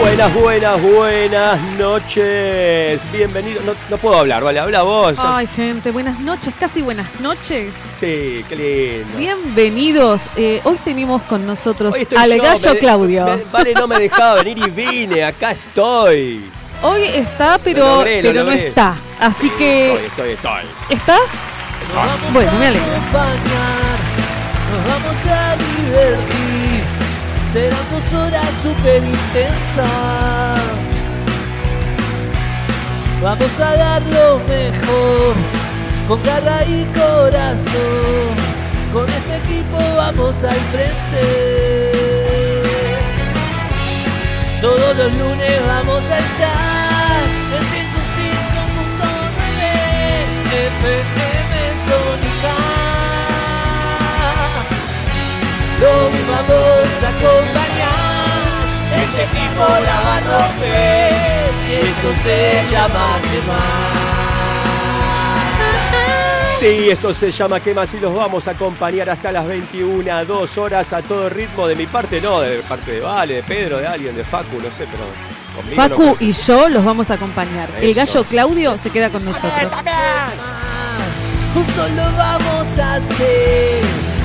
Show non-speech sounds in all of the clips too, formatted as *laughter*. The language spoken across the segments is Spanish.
Buenas, buenas, buenas noches. Bienvenidos. No, no puedo hablar, vale, habla vos. Ay, gente, buenas noches, casi buenas noches. Sí, qué lindo. Bienvenidos. Eh, hoy tenemos con nosotros al yo, gallo me- Claudio. me- vale, no me dejaba venir y vine, acá estoy. Hoy está, pero, Lo logré, lo pero no está. Así que, Estoy, estoy, estoy. ¿estás? Bueno, me alegro. nos vamos a divertir. Serán dos horas súper intensas. Vamos a dar lo mejor, con garra y corazón. Con este equipo vamos al frente. Todos los lunes vamos a estar Los vamos a acompañar, este equipo la va a romper y esto se llama quemar. Sí, esto se llama ¿Qué más? Y los vamos a acompañar hasta las 21, dos horas a todo ritmo. De mi parte, no, de parte de Vale, de Pedro, de alguien, de Facu, no sé, pero no Facu y yo los vamos a acompañar. El gallo Claudio se queda con nosotros. Juntos lo vamos a hacer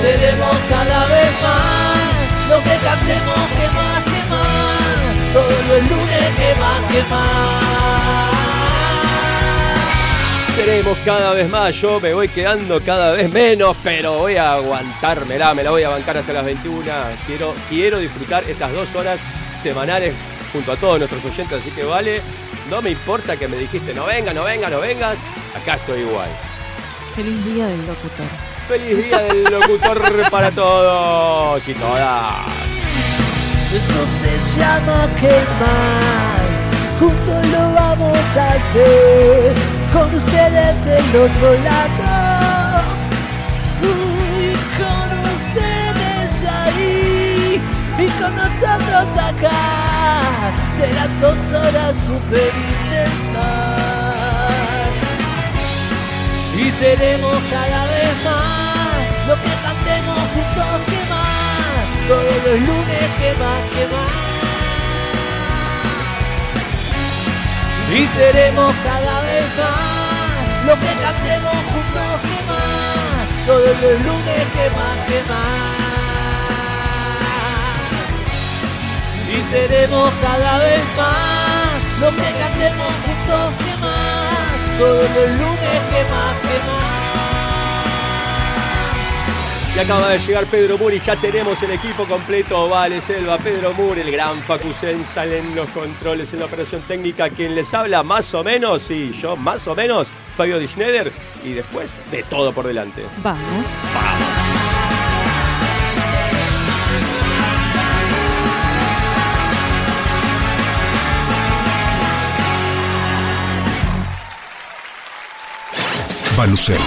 Seremos cada vez más lo que cantemos que más que más todos los lunes que más que más Seremos cada vez más, yo me voy quedando cada vez menos, pero voy a aguantármela, me la voy a bancar hasta las 21. Quiero, quiero disfrutar estas dos horas semanales junto a todos nuestros oyentes, así que vale, no me importa que me dijiste no venga, no venga, no vengas, acá estoy igual. Feliz día del locutor. Feliz día del locutor para todos y todas. esto se llama que más juntos lo vamos a hacer. Con ustedes del otro lado. Y con ustedes ahí. Y con nosotros acá. Serán dos horas super intensas. Y seremos cada vez que cantemos juntos que más todos los lunes que más que más y seremos cada vez más lo que cantemos juntos que más todos los lunes que más que más y seremos cada vez más lo que cantemos juntos que más todos los lunes que más que más Y acaba de llegar Pedro Muri, ya tenemos el equipo completo, Vale Selva, Pedro Muri, el gran Facusen, salen los controles en la operación técnica, quien les habla más o menos, sí, yo más o menos, Fabio Di Schneider, y después de todo por delante. Vamos. Balucel,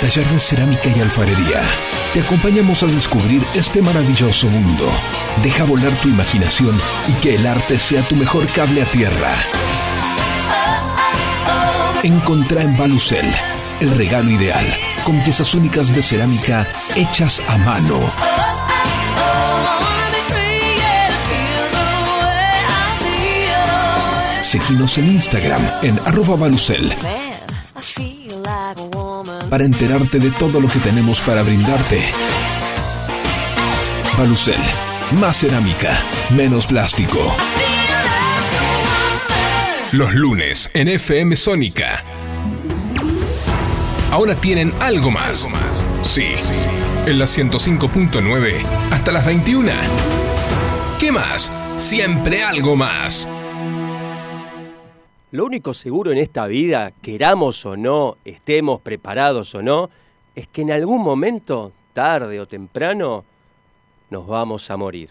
taller de cerámica y alfarería. Te acompañamos a descubrir este maravilloso mundo. Deja volar tu imaginación y que el arte sea tu mejor cable a tierra. Encontrá en Balucel el regalo ideal, con piezas únicas de cerámica hechas a mano. Seguinos en Instagram en arroba Balucel para enterarte de todo lo que tenemos para brindarte. Balucel, más cerámica, menos plástico. Los lunes en FM Sónica. Ahora tienen algo más. Sí, en la 105.9 hasta las 21. ¿Qué más? Siempre algo más. Lo único seguro en esta vida, queramos o no, estemos preparados o no, es que en algún momento, tarde o temprano, nos vamos a morir.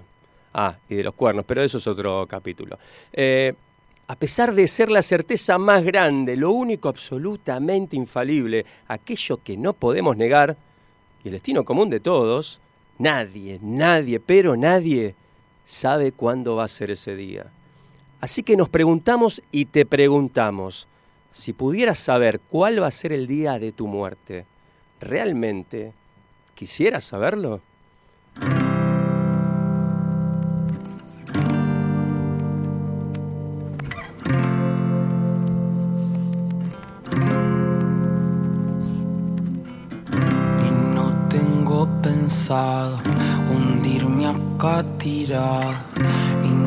Ah, y de los cuernos, pero eso es otro capítulo. Eh, a pesar de ser la certeza más grande, lo único absolutamente infalible, aquello que no podemos negar, y el destino común de todos, nadie, nadie, pero nadie sabe cuándo va a ser ese día. Así que nos preguntamos y te preguntamos, si pudieras saber cuál va a ser el día de tu muerte, ¿realmente quisieras saberlo? Y no tengo pensado hundirme acá tirado.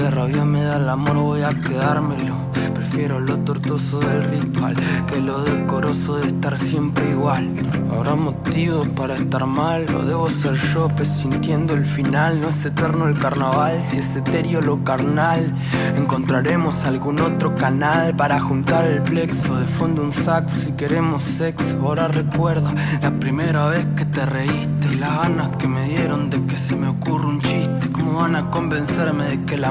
Que rabia me da el amor, voy a quedármelo. Prefiero lo tortuoso del ritual que lo decoroso de estar siempre igual. Habrá motivos para estar mal, o debo ser yo presintiendo el final. No es eterno el carnaval, si es etéreo lo carnal. Encontraremos algún otro canal para juntar el plexo de fondo un saxo si queremos sexo. Ahora recuerdo la primera vez que te reíste y las ganas que me dieron de que se me ocurra un chiste. ¿Cómo van a convencerme de que la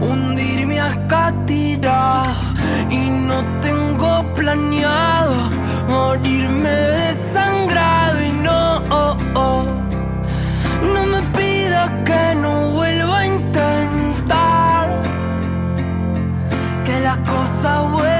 hundirme acá tirado. Y no tengo planeado morirme desangrado. Y no, no me pidas que no vuelva a intentar. Que las cosas vuelvan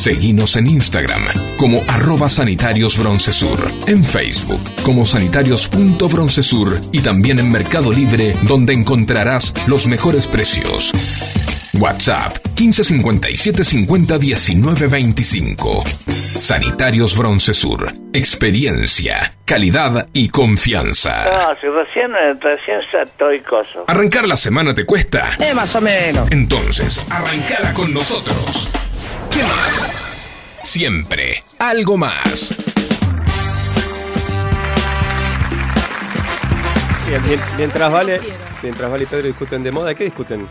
Seguinos en Instagram como arroba sanitarios broncesur, en Facebook como sanitarios.broncesur y también en Mercado Libre donde encontrarás los mejores precios. WhatsApp 1557 50 19 25. Sanitarios Broncesur. Experiencia, calidad y confianza. No, si recién, recién estoy coso. ¿Arrancar la semana te cuesta? Eh, más o menos. Entonces, arrancala con nosotros. ¿Qué más? Siempre algo más. Mientras Vale, mientras Vale y Pedro discuten de moda, ¿qué discuten?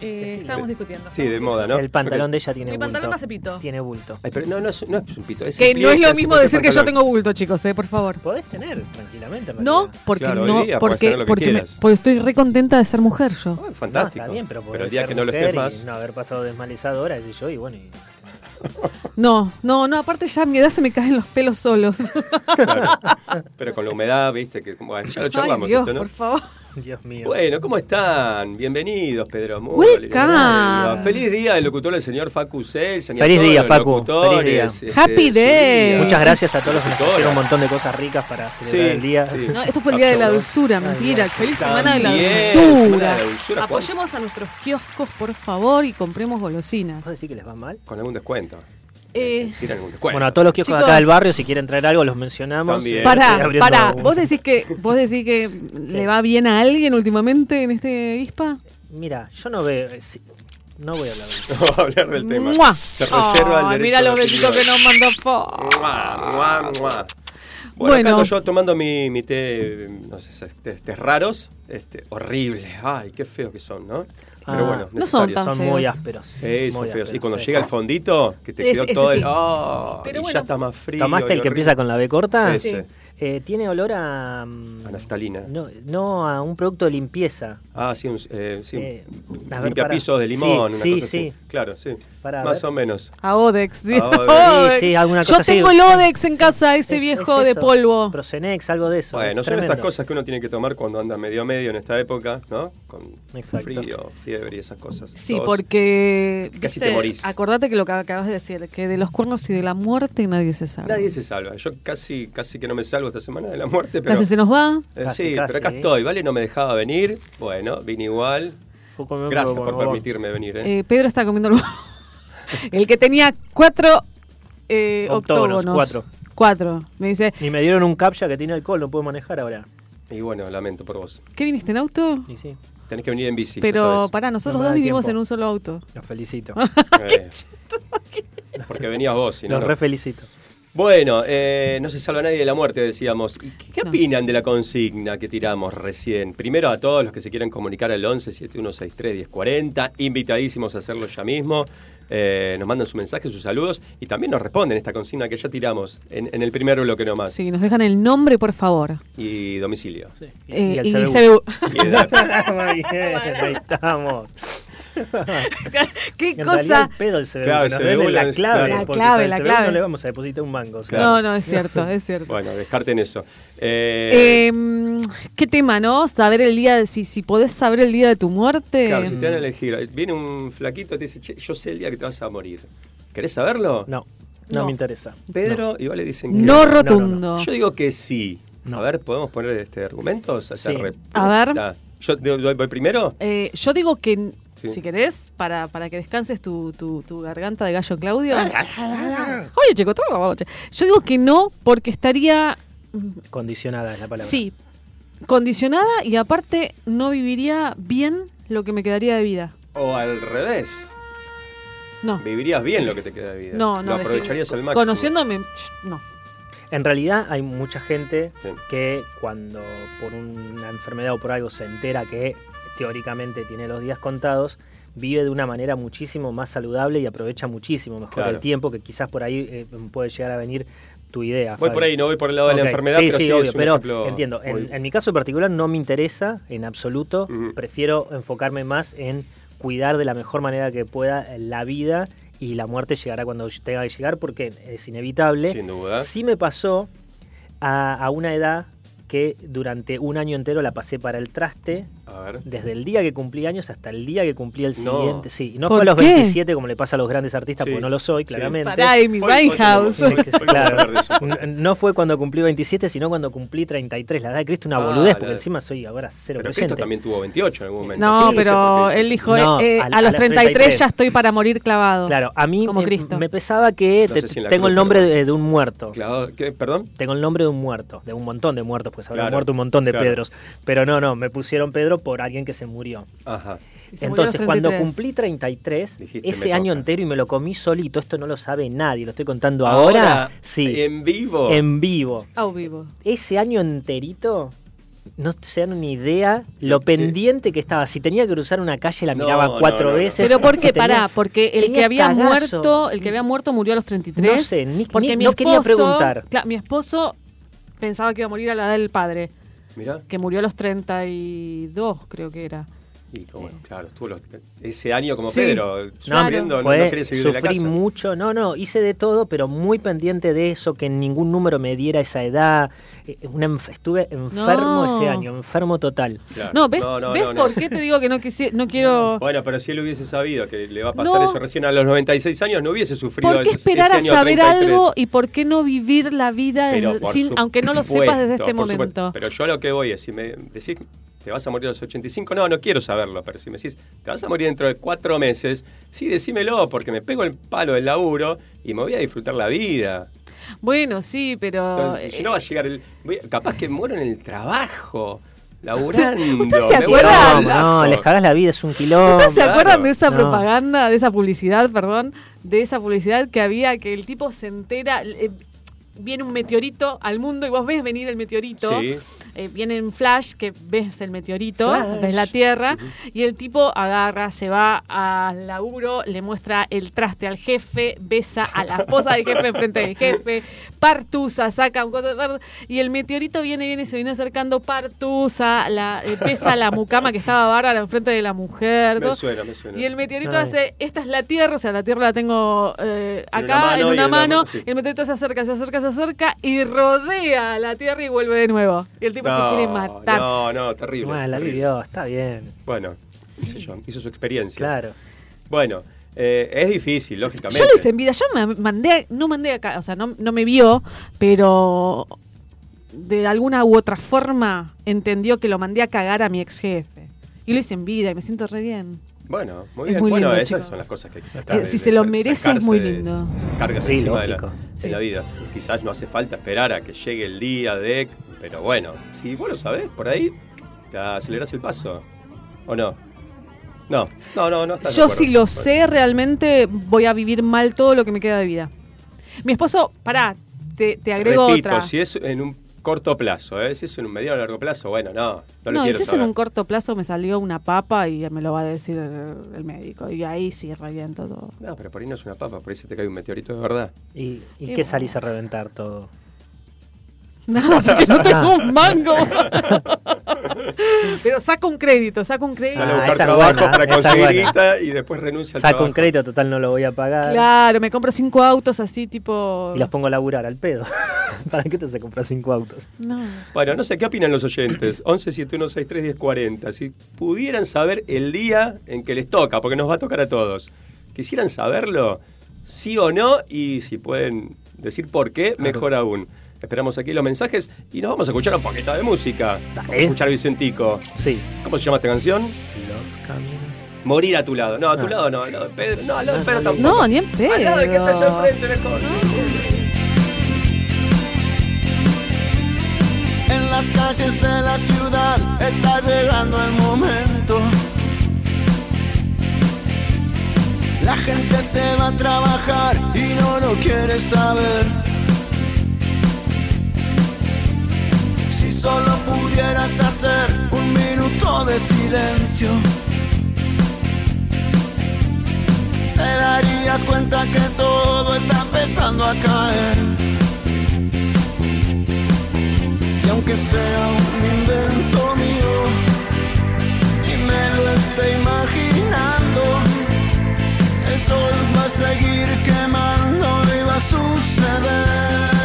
Eh, estábamos discutiendo. Sí, de moda, ¿no? El pantalón de ella tiene Mi bulto. pantalón hace pito. Tiene bulto. Ay, pero no, no, es, no es un pito. Es Que no es lo mismo decir que yo tengo bulto, chicos, eh, por favor. Podés tener tranquilamente. en No, porque Claro, no, porque, hacer lo que porque, me- quieras. porque estoy re contenta de ser mujer yo. Ay, No, fantástico. está bien, pero, pero el día que no lo estés más. No haber pasado desmalizadora, y yo, y bueno. Y... *laughs* No, no, no, aparte ya a mi edad se me caen los pelos solos. Claro. *laughs* Pero con la humedad, viste, que bueno, ya lo Ay, charlamos Dios, esto, ¿no? por favor. Dios mío. Bueno, ¿cómo están? Bienvenidos, Pedro. Welcome. Feliz día del locutor, el señor Facu Cel. señor Feliz día, Facu. Feliz día. este, Happy day. día. Muchas gracias a todos los que nos trajeron un montón de cosas ricas para celebrar Sí, el día. sí. No, esto fue el día de la dulzura, mentira. Feliz semana de la dulzura. de la dulzura. Apoyemos a nuestros kioscos, por favor, y compremos golosinas. ¿Vos decís que les va mal? Con algún descuento. Eh, descuento. Bueno, a todos los kioscos de Chicos. acá del barrio, si quieren traer algo, los mencionamos. Pará, pará. ¿Vos decís que vos decís que le va bien a alguien últimamente en este ISPA? Mira, yo no veo. eh, no voy a hablar de *laughs* eso. No va a hablar del tema. ¡Mua! Se reserva el derecho mira los besitos que nos mandó. Mua, mua, mua. Bueno, Bueno. acá ando yo tomando mi, mi té, no sé, tés raros, este, horrible. Ay, qué feos que son, ¿no? Pero Ah, bueno, no son tan Son feos. muy ásperos. Sí, son Muy feos. Y cuando sí. llega el fondito, que te quedó todo sí. el. ¡Oh! Pero y bueno. ya está más frío. ¿Tomaste el que horrible. empieza con la B corta? Ese. Eh, tiene olor a. mm, A naftalina. No, no, a un producto de limpieza. Ah, sí, un, eh, sí. Eh, a ver, limpia pará. pisos de limón, Sí, una sí, cosa sí. así. Claro, sí. Más ver. o menos. A Odex. sí. A Odex. *laughs* Odex. Sí, sí, alguna Yo cosa así. tengo el Odex en casa, ese Es- viejo es de polvo. Procenex, algo de eso. Bueno, es son estas cosas que uno tiene que tomar cuando anda medio a medio en esta época, ¿no? Con Exacto. frío, fiebre y esas cosas. Sí, porque. Casi viste, te morís. Acordate que lo que acabas de decir, que de los cuernos y de la muerte nadie se sabe. Nadie se salva. Yo casi, casi que no me salvo esta semana de la muerte, pero. Casi se nos va. Eh, Casi, sí, casi. pero acá estoy, ¿vale? No me dejaba venir. Bueno, vine igual. Gracias por bueno, permitirme venir, ¿eh? Eh, Pedro está comiendo el, *laughs* el que tenía cuatro eh, Octógonos, octógonos. cuatro. Cuatro. Me dice, Y me dieron un captcha que tiene alcohol, no puedo manejar ahora. Y bueno, lamento por vos. ¿qué viniste en auto? Y sí, Tenés que venir en bici. Pero pará, nosotros No dos vinimos tiempo. en un solo auto. los felicito. *laughs* Eh, porque venías vos, si no. los no. re felicito. Bueno, eh, no se salva nadie de la muerte, decíamos. ¿Y qué, qué No. opinan de la consigna que tiramos recién? Primero a todos los que se quieran comunicar al 11 7163 1040, invitadísimos a hacerlo ya mismo. Eh, nos mandan su mensaje, sus saludos y también nos responden esta consigna que ya tiramos en, en el primer bloque nomás. Sí, nos dejan el nombre, por favor. Y domicilio. Eh, el y CBU. CBU. Y *laughs* bien, ahí estamos. *laughs* ¿Qué En realidad cosa? el pedo el CBU, Claro, nos la clave. La clave, la. No le vamos a depositar un mango. Claro. No, no, es cierto, es cierto. *laughs* Bueno, descarten eso. Eh, Eh, ¿Qué tema, no? Saber el día, de, si, si podés saber el día de tu muerte. claro, si te dan a elegir, viene un flaquito y te dice, che, yo sé el día que te vas a morir. ¿Querés saberlo? No, no, No. me interesa. Pedro, igual le dicen que No no, rotundo. Yo digo que sí. No. A ver, ¿podemos poner este argumentos? Sí. A ver. ¿Yo voy, voy primero? Eh, yo digo que, Sí. si querés, para, para que descanses tu, tu, tu garganta de gallo Claudio. Oye, chico, todo. Yo digo que no, porque estaría, Condicionada es la palabra. sí, condicionada y aparte no viviría bien lo que me quedaría de vida. O al revés. No, Vivirías bien lo que te queda de vida. no, no. Lo aprovecharías al máximo. Conociéndome, no. En realidad hay mucha gente Sí. que cuando por una enfermedad o por algo se entera que teóricamente tiene los días contados, vive de una manera muchísimo más saludable y aprovecha muchísimo mejor Claro. el tiempo, que quizás por ahí eh, puede llegar a venir tu idea. Voy Fabi. por ahí, no voy por el lado de la enfermedad, sí, pero sí, sí, obvio, pero entiendo. En, muy- en mi caso en particular no me interesa en absoluto. Prefiero enfocarme más en cuidar de la mejor manera que pueda la vida y la muerte llegará cuando tenga que llegar porque es inevitable. Sin duda. Sí me pasó a, a una edad que durante un año entero la pasé para el traste, A ver. desde el día que cumplí años hasta el día que cumplí el No. siguiente. Sí, no ¿Por fue a los qué? 27 como le pasa a los grandes artistas, Sí. porque no lo soy, Sí. claramente. Pará, Amy Hoy- hoy Winehouse. Claro. No fue cuando cumplí 27, sino cuando cumplí 33. La edad de Cristo una Ah, boludez, porque encima soy ahora cero Pero Cristo también tuvo 28 en algún momento. No, Sí, pero él dijo, No, eh, a- a, a los las 33, 33 ya estoy para morir clavado. Claro, a mí Como me, Cristo. me pesaba que No te- si tengo cruz, el nombre pero- de, de un muerto. Claro, ¿qué? ¿Perdón? Tengo el nombre de un muerto, de un montón de muertos, pues habrá Claro, muerto un montón de claro. Pedros. Pero no, no, me pusieron Pedro por alguien que se murió. Ajá. Murió Entonces, cuando 33. cumplí 33, Dijiste, ese año toca. entero y me lo comí solito, esto no lo sabe nadie, lo estoy contando ahora, sí, En vivo. en vivo. Au vivo. Ese año enterito no se dan ni idea lo ¿Qué? pendiente que estaba. Si tenía que cruzar una calle, la miraba no, cuatro no, no. veces. Pero ¿por Si qué? tenía- Pará, porque el que había cagazo. muerto, el que había muerto murió a los 33. No sé, ni- porque ni- mi no quería esposo- preguntar. Claro, mi esposo pensaba que iba a morir a la edad del padre, Mirá. que murió a los 32, creo que era. Y bueno, claro, estuvo los- ese año como Sí. Pedro, Claro. sufriendo, no, Fue- no quería seguir de la sufrí casa. mucho, no, no, hice de todo, pero muy pendiente de eso, que ningún número me diera esa edad. Eh, una enf- estuve enfermo No. ese año, enfermo total. Claro. No, ¿ves, No, no, ¿ves no, no. por qué te digo que no, quisi- no quiero... *laughs* Bueno, pero si él hubiese sabido que le va a pasar No. eso recién a los 96 años, no hubiese sufrido ¿Por qué esperar ese a saber 33. algo y por qué no vivir la vida sin, aunque no lo sepas desde este supuesto. momento? Pero yo a lo que voy es, si me decís, te vas a morir a los 85, no, no quiero saberlo, pero si me decís, te vas a morir dentro de cuatro meses, sí, decímelo, porque me pego el palo del laburo y me voy a disfrutar la vida. Bueno, sí, pero... Entonces, si no eh, va a llegar el... voy capaz que muero en el trabajo, *laughs* laburando. ¿Ustedes se acuerdan? No, lado. les cagas la vida, es un quilombo. ¿Ustedes se claro. acuerdan de esa No. propaganda, de esa publicidad, perdón? De esa publicidad que había que el tipo se entera, eh, viene un meteorito al mundo y vos ves venir el meteorito. Sí. eh, viene en flash que ves el meteorito, Flash. ves la Tierra, y el tipo agarra, se va al laburo, le muestra el traste al jefe, besa a la esposa del jefe enfrente del jefe, partusa, saca un coso de verde, y el meteorito viene, viene, se viene acercando, partusa, la, eh, besa a la mucama que estaba bárbara enfrente de la mujer. Me todo. suena, me suena. Y el meteorito Ay. hace, esta es la Tierra, o sea, la Tierra la tengo eh, En acá una mano en una mano, mano, sí. y el meteorito se acerca, se acerca, se acerca y rodea a la Tierra y vuelve de nuevo. Y el tipo se quiere matar. No, no, terrible. Bueno, la vivió, está bien. Bueno, hizo su experiencia. Claro. Bueno, eh, es difícil, lógicamente. Yo lo hice en vida, yo me mandé, a- no mandé acá, o sea, no, no me vio, pero de alguna u otra forma entendió que lo mandé a cagar a mi ex jefe. Y lo hice en vida y me siento re bien. Bueno, muy Es bien. muy bueno, lindo, esas chicos. son las cosas que hay que tratar Eh, si de se lo merece, es muy lindo. cargas Sí, encima de la, de vida. Quizás no hace falta esperar a que llegue el día de... Pero bueno, si vos lo sabés, por ahí te aceleras el paso. ¿O no? No, no, no, no estás de Yo si lo sé, realmente voy a vivir mal todo lo que me queda de vida. Mi esposo, pará, te, te agrego Repito, otra. si es en un corto plazo, ¿eh? si es en un mediano o largo plazo, bueno, no, no, lo No, y quiero si es en un corto plazo me salió una papa y me lo va a decir el, el médico. Y ahí sí reviento todo. No, pero por ahí no es una papa, por ahí se te cae un meteorito de verdad. ¿Y, y Y qué bueno. salís a reventar todo? Nada, porque no tengo un mango. Pero saco un crédito, saco un crédito. Sale a Ah, buscar trabajo buena, para conseguir guita y después renuncia al Saco trabajo. un crédito, total no lo voy a pagar. Claro, me compro cinco autos así tipo... Y los pongo a laburar al pedo. *laughs* ¿Para qué te se comprar cinco autos? No. Bueno, no sé, ¿qué opinan los oyentes? 11 7163 1040. Si pudieran saber el día en que les toca, porque nos va a tocar a todos, quisieran saberlo, sí o no, y si pueden decir por qué, mejor aún. Esperamos aquí los mensajes y nos vamos a escuchar un poquito de música. Vamos a escuchar a Vicentico. Sí. ¿Cómo se llama esta canción? Los caminos. Morir a tu lado. No, a tu Ah. lado no, al lado de Pedro. No, al lado de Pedro tampoco. No, ni en pedo. Al lado de que está allá enfrente, mejor. En las calles de la ciudad está llegando el momento. La gente se va a trabajar y no lo quiere saber. Solo pudieras hacer un minuto de silencio, te darías cuenta que todo está empezando a caer. Y aunque sea un invento mío y me lo esté imaginando, el sol va a seguir quemando y va a suceder.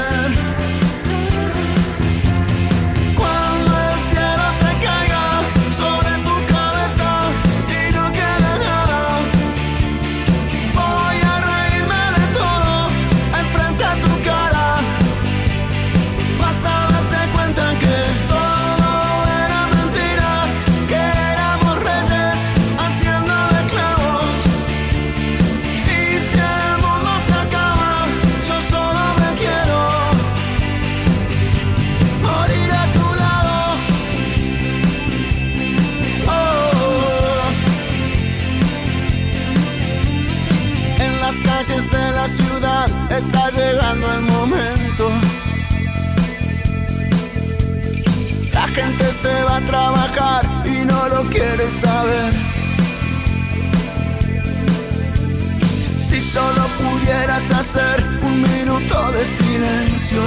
Hacer un minuto de silencio,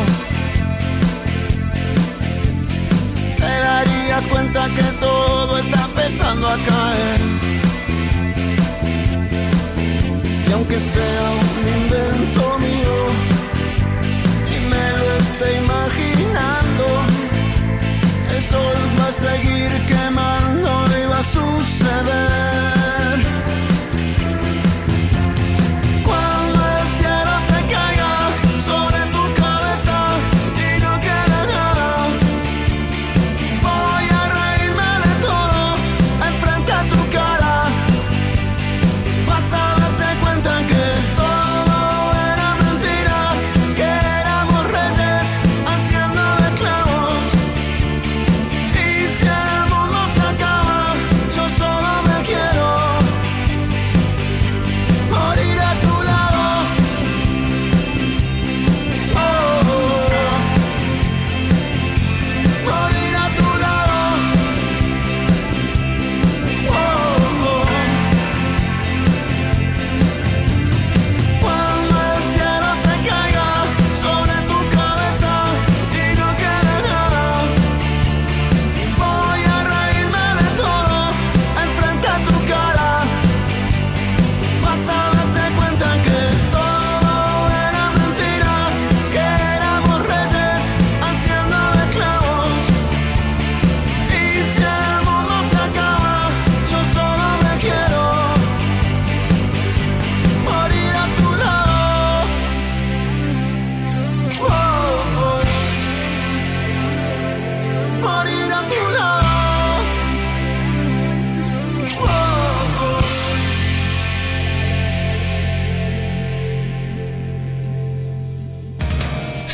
te darías cuenta que todo está empezando a caer. Y aunque sea un invento mío y me lo esté imaginando, el sol va a seguir quemando y va a suceder.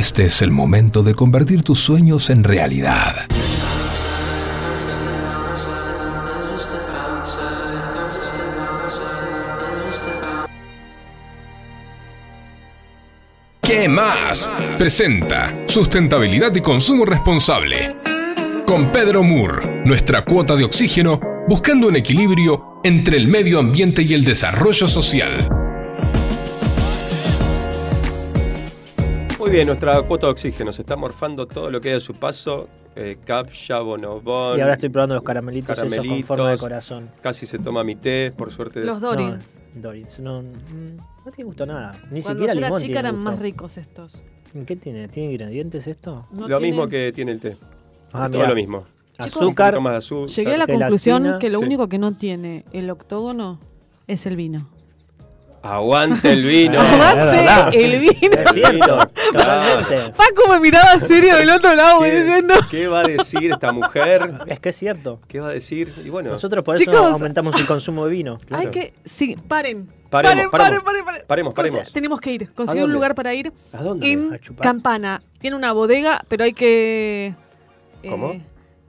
Este es el momento de convertir tus sueños en realidad. ¿Qué más? Presenta Sustentabilidad y Consumo Responsable. Con Pedro Moore, nuestra cuota de oxígeno, buscando un equilibrio entre el medio ambiente y el desarrollo social. Muy bien, nuestra cuota de oxígeno se está morfando todo lo que hay a su paso. Eh, capcha, bonobón. Y ahora estoy probando los caramelitos, esos con caramelitos, forma de corazón. Casi se toma mi té, por suerte. Los Dorins. No, Dorins, no, mm, no tiene gusto nada. Ni Cuando siquiera yo era limón chica tiene eran gusto. más ricos estos. ¿Qué tiene? ¿Tiene ingredientes esto? No lo tienen- mismo que tiene el té. Ah, todo lo mismo. Azúcar. azúcar. Llegué a la Gelatina. conclusión que lo Sí. único que no tiene el octógono es el vino. Aguante el vino. *laughs* Aguante el vino. Claro. totalmente. Paco me miraba serio del otro lado ¿Qué, diciendo. qué va a decir esta mujer? Es que es cierto. ¿Qué va a decir? Y bueno, Nosotros por eso aumentamos el consumo de vino. Claro. Hay que. Sí, paren. Paremos, paren, paremos. paren, paren. Paremos. Tenemos que ir. ¿A Conseguir un lugar para ir. ¿A dónde? En A. Campana. Tiene una bodega, pero hay que. eh, ¿Cómo?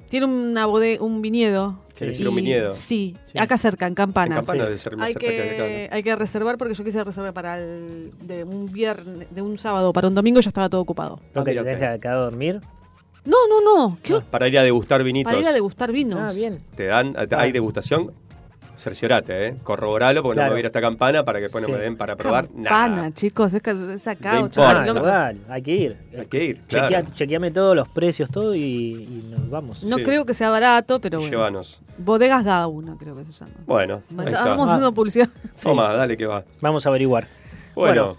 tiene una bodega, un viñedo. ¿Quiere decir Y- un viñedo? Sí, Sí. acá cerca, en Campana. En Campana Sí. debe ser más Hay cerca que que, acá, hay que reservar porque yo quise reservar para el, de un viernes, de un sábado para un domingo y ya estaba todo ocupado. Lo que mira te usted. deja quedar a dormir. No, no, no. ¿Qué? Para ir a degustar vinitos. Para ir a degustar vinos. Ah, bien. Te dan, hay degustación. Cerciorate, ¿eh? Corroboralo porque no me voy a ir hasta Campana para que después no me den para probar Campana, nada. chicos, es, que- es acá, No 80 importa. Ah, kilómetros. igual, hay que ir. Hay que ir, Chequea- chequeame todos los precios, todo y, y nos vamos. No Sí. creo que sea barato, pero bueno. Llévanos. Bodegas Gauna, creo que se llama. Bueno, ahí está. Estamos Ah. haciendo publicidad. Sí. Toma, dale que va. Vamos a averiguar. Bueno,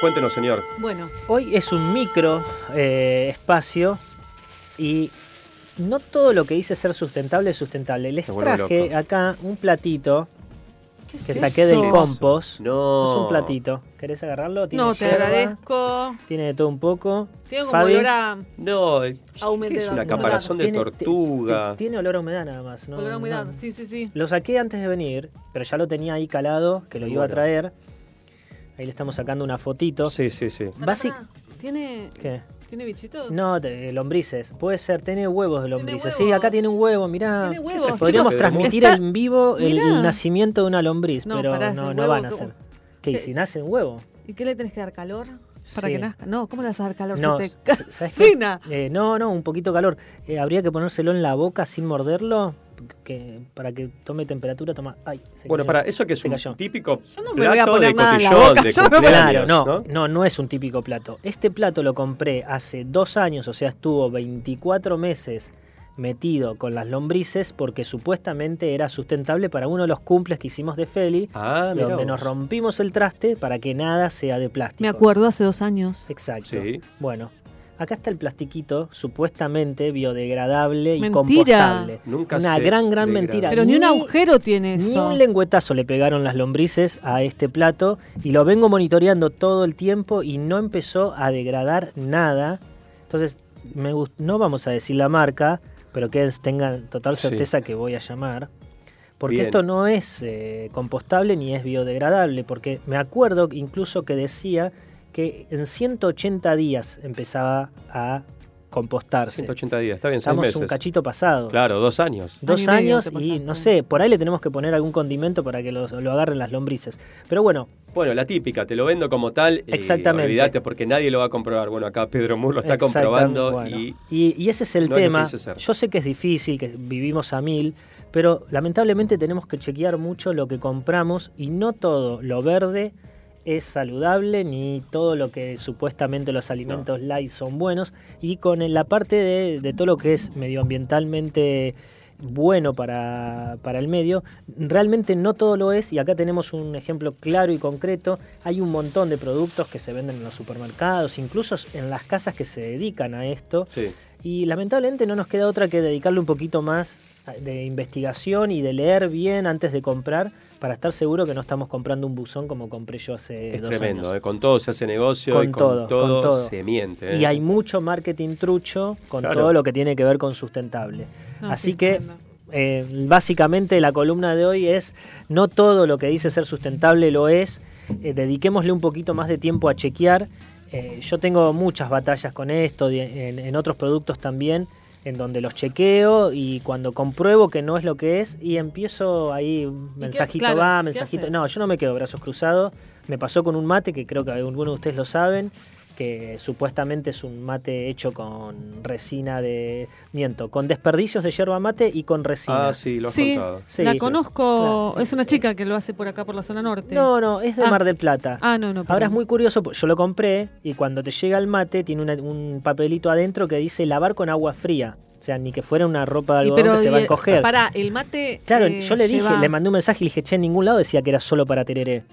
cuéntenos, señor. Bueno, Hoy es un micro eh, espacio y no todo lo que dice ser sustentable es sustentable. Les traje loco. acá un platito ¿Qué que es saqué eso? del compost. No. Es un platito. ¿Querés agarrarlo? Tiene No, te yerba, agradezco. Tiene de todo un poco. Tiene como Fabi, olor a, No, ¿qué es una humedad. caparazón de tortuga? ti- Tiene olor a humedad nada más. No, Olor a humedad. no. Sí, sí, sí. Lo saqué antes de venir, pero ya lo tenía ahí calado, que lo iba a traer. Ahí le estamos sacando una fotito. Sí, sí, sí. Pará. ¿Tiene, ¿Qué? ¿Tiene bichitos? No, de lombrices. Puede ser, tiene huevos de lombrices. Sí, acá tiene un huevo, mirá. Tiene huevos, Podríamos chicos. transmitir Está- en vivo el, nacimiento de una lombriz, No, pero pará, no, no van a que- hacer. ¿Qué? ¿Y ¿Qué? si nace un huevo? ¿Y qué le tenés que dar calor? Para Sí. que nazca. No, ¿cómo le vas a dar calor No, si te ¿sabes? Eh, no, no, un poquito calor. Eh, habría que ponérselo en la boca sin morderlo, que, para que tome temperatura. Toma. Ay, se Bueno, cayó. para eso que es un cayó. típico Yo no me voy a plato poner de cotillón, de *laughs* yo no cumpleaños, no, ¿no? no, no es un típico plato. Este plato lo compré hace dos años, o sea, estuvo 24 meses metido con las lombrices porque supuestamente era sustentable para uno de los cumples que hicimos de Feli, Ah, donde nos rompimos el traste para que nada sea de plástico. Me acuerdo hace dos años. Exacto. Sí. Bueno, acá está el plastiquito supuestamente biodegradable y compostable. Nunca Una gran, gran degrada. mentira. Pero ni un agujero tiene Ni eso. un lengüetazo le pegaron las lombrices a este plato y lo vengo monitoreando todo el tiempo y no empezó a degradar nada. Entonces, me no vamos a decir la marca, pero que tengan total Sí. certeza que voy a llamar. Porque Bien. esto no es eh, compostable ni es biodegradable, porque me acuerdo incluso que decía que en 180 días empezaba a compostarse. 180 días, está bien, seis Estamos meses. un cachito pasado. Claro, dos años. Dos Año y medio años y no sé, por ahí le tenemos que poner algún condimento para que lo, lo agarren las lombrices. Pero bueno, Bueno, la típica, te lo vendo como tal. y Exactamente. olvídate porque nadie lo va a comprobar. Bueno, acá Pedro Moore lo está comprobando bueno. y y, y ese es el no tema. Yo sé que es difícil, que vivimos a mil, pero lamentablemente tenemos que chequear mucho lo que compramos y no todo lo verde es saludable ni todo lo que supuestamente los alimentos light son buenos. Y con la parte de, de todo lo que es medioambientalmente bueno para, para el medio, realmente no todo lo es. Y acá tenemos un ejemplo claro y concreto, hay un montón de productos que se venden en los supermercados, incluso en las casas que se dedican a esto. Sí. y lamentablemente no nos queda otra que dedicarle un poquito más de investigación y de leer bien antes de comprar para estar seguro que no estamos comprando un buzón como compré yo hace Es dos tremendo, años. eh, con todo se hace negocio Con y con todo, todo, con todo. se miente. eh. Y hay mucho marketing trucho con Claro. todo lo que tiene que ver con sustentable. No, Así sí, que eh, básicamente la columna de hoy es no todo lo que dice ser sustentable lo es. Eh, dediquémosle un poquito más de tiempo a chequear. Eh, yo tengo muchas batallas con esto, en, en otros productos también, en donde los chequeo y cuando compruebo que no es lo que es y empiezo ahí qué- mensajito claro, va, mensajito. No, yo no me quedo brazos cruzados. Me pasó con un mate que creo que algunos de ustedes lo saben, que supuestamente es un mate hecho con resina de miento, con desperdicios de yerba mate y con resina. Ah, sí, lo has Sí, contado. Sí, la conozco. Claro, es una sí. chica que lo hace por acá, por la zona norte. No, no, es de Ah. Mar del Plata. Ah, no, no. Ahora es muy curioso, porque yo lo compré y cuando te llega el mate tiene una- un papelito adentro que dice lavar con agua fría. O sea, ni que fuera una ropa de Y algodón que se va a encoger. Pará, el mate. Claro, eh, yo le dije, lleva- le mandé un mensaje y le dije, che, en ningún lado decía que era solo para tereré.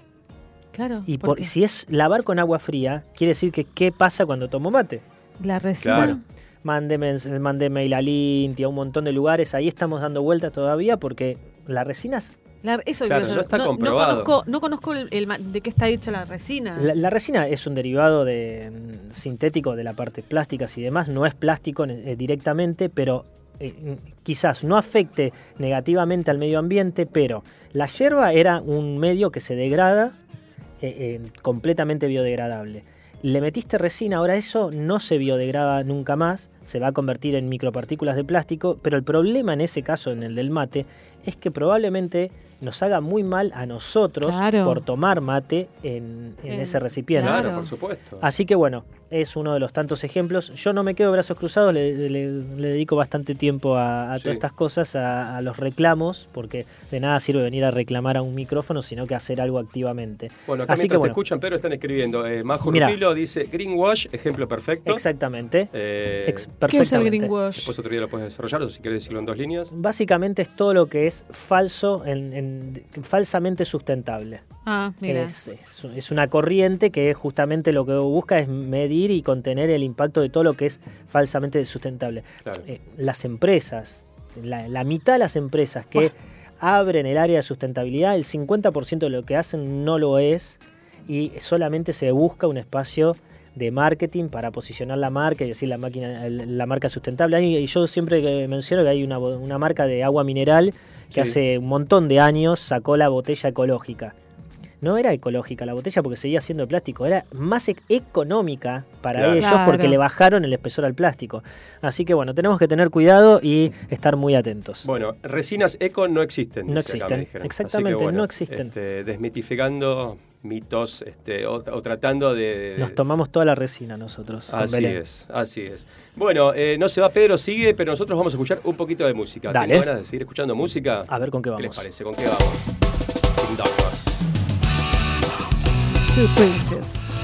Claro. Y ¿por si es lavar con agua fría, quiere decir que qué pasa cuando tomo mate. La resina. Claro. Mandé, mens- mandé mail a Linti, a un montón de lugares, ahí estamos dando vueltas todavía porque la resina es La- eso Claro, decir. está no, comprobado. No conozco, no conozco el, el ma- de qué está hecha la resina. La, la resina es un derivado de, mm, sintético de la parte plásticas y demás, no es plástico eh, directamente, pero eh, quizás no afecte negativamente al medio ambiente, pero la hierba era un medio que se degrada eh, eh, completamente biodegradable. Le metiste resina, ahora eso no se biodegrada nunca más, se va a convertir en micropartículas de plástico, pero el problema en ese caso, en el del mate, es que probablemente nos haga muy mal a nosotros Claro. por tomar mate en, en En- ese recipiente. Claro. por supuesto. Así que bueno, es uno de los tantos ejemplos. Yo no me quedo de brazos cruzados, le, le- le dedico bastante tiempo a, a Sí. todas estas cosas, a, a los reclamos, porque de nada sirve venir a reclamar a un micrófono, sino que hacer algo activamente. Bueno, acá Así que te escuchan, pero están escribiendo. Eh, Majo. Rupilo dice Greenwash, ejemplo perfecto. Exactamente. Eh, Ex- ¿Qué es el greenwash? después otro día lo puedes desarrollar o si quieres decirlo en dos líneas. Básicamente es todo lo que es falso, en, en- falsamente sustentable. Ah, mira. Es, es- es una corriente que justamente lo que busca es medir y contener el impacto de todo lo que es falsamente sustentable. Eh, las empresas, la, mitad de las empresas que abren el área de sustentabilidad, el 50% de lo que hacen no lo es y solamente se busca un espacio de marketing para posicionar la marca y decir la máquina la marca sustentable. Y yo siempre menciono que hay una, una marca de agua mineral que hace un montón de años sacó la botella ecológica no era ecológica la botella porque seguía siendo de plástico, era más e- económica para ellos porque le bajaron el espesor al plástico. Así que bueno, tenemos que tener cuidado y estar muy atentos. Bueno, resinas eco no existen. No existen, exactamente, no existen. Este, desmitificando mitos este, o, tratando de, Nos tomamos toda la resina nosotros. Así es, así es. Bueno, eh, no se va Pedro, sigue, pero nosotros vamos a escuchar un poquito de música. Dale. ¿Tienen ganas de seguir escuchando música? A ver con qué vamos. ¿Qué les parece? ¿Con qué vamos? Two Princes.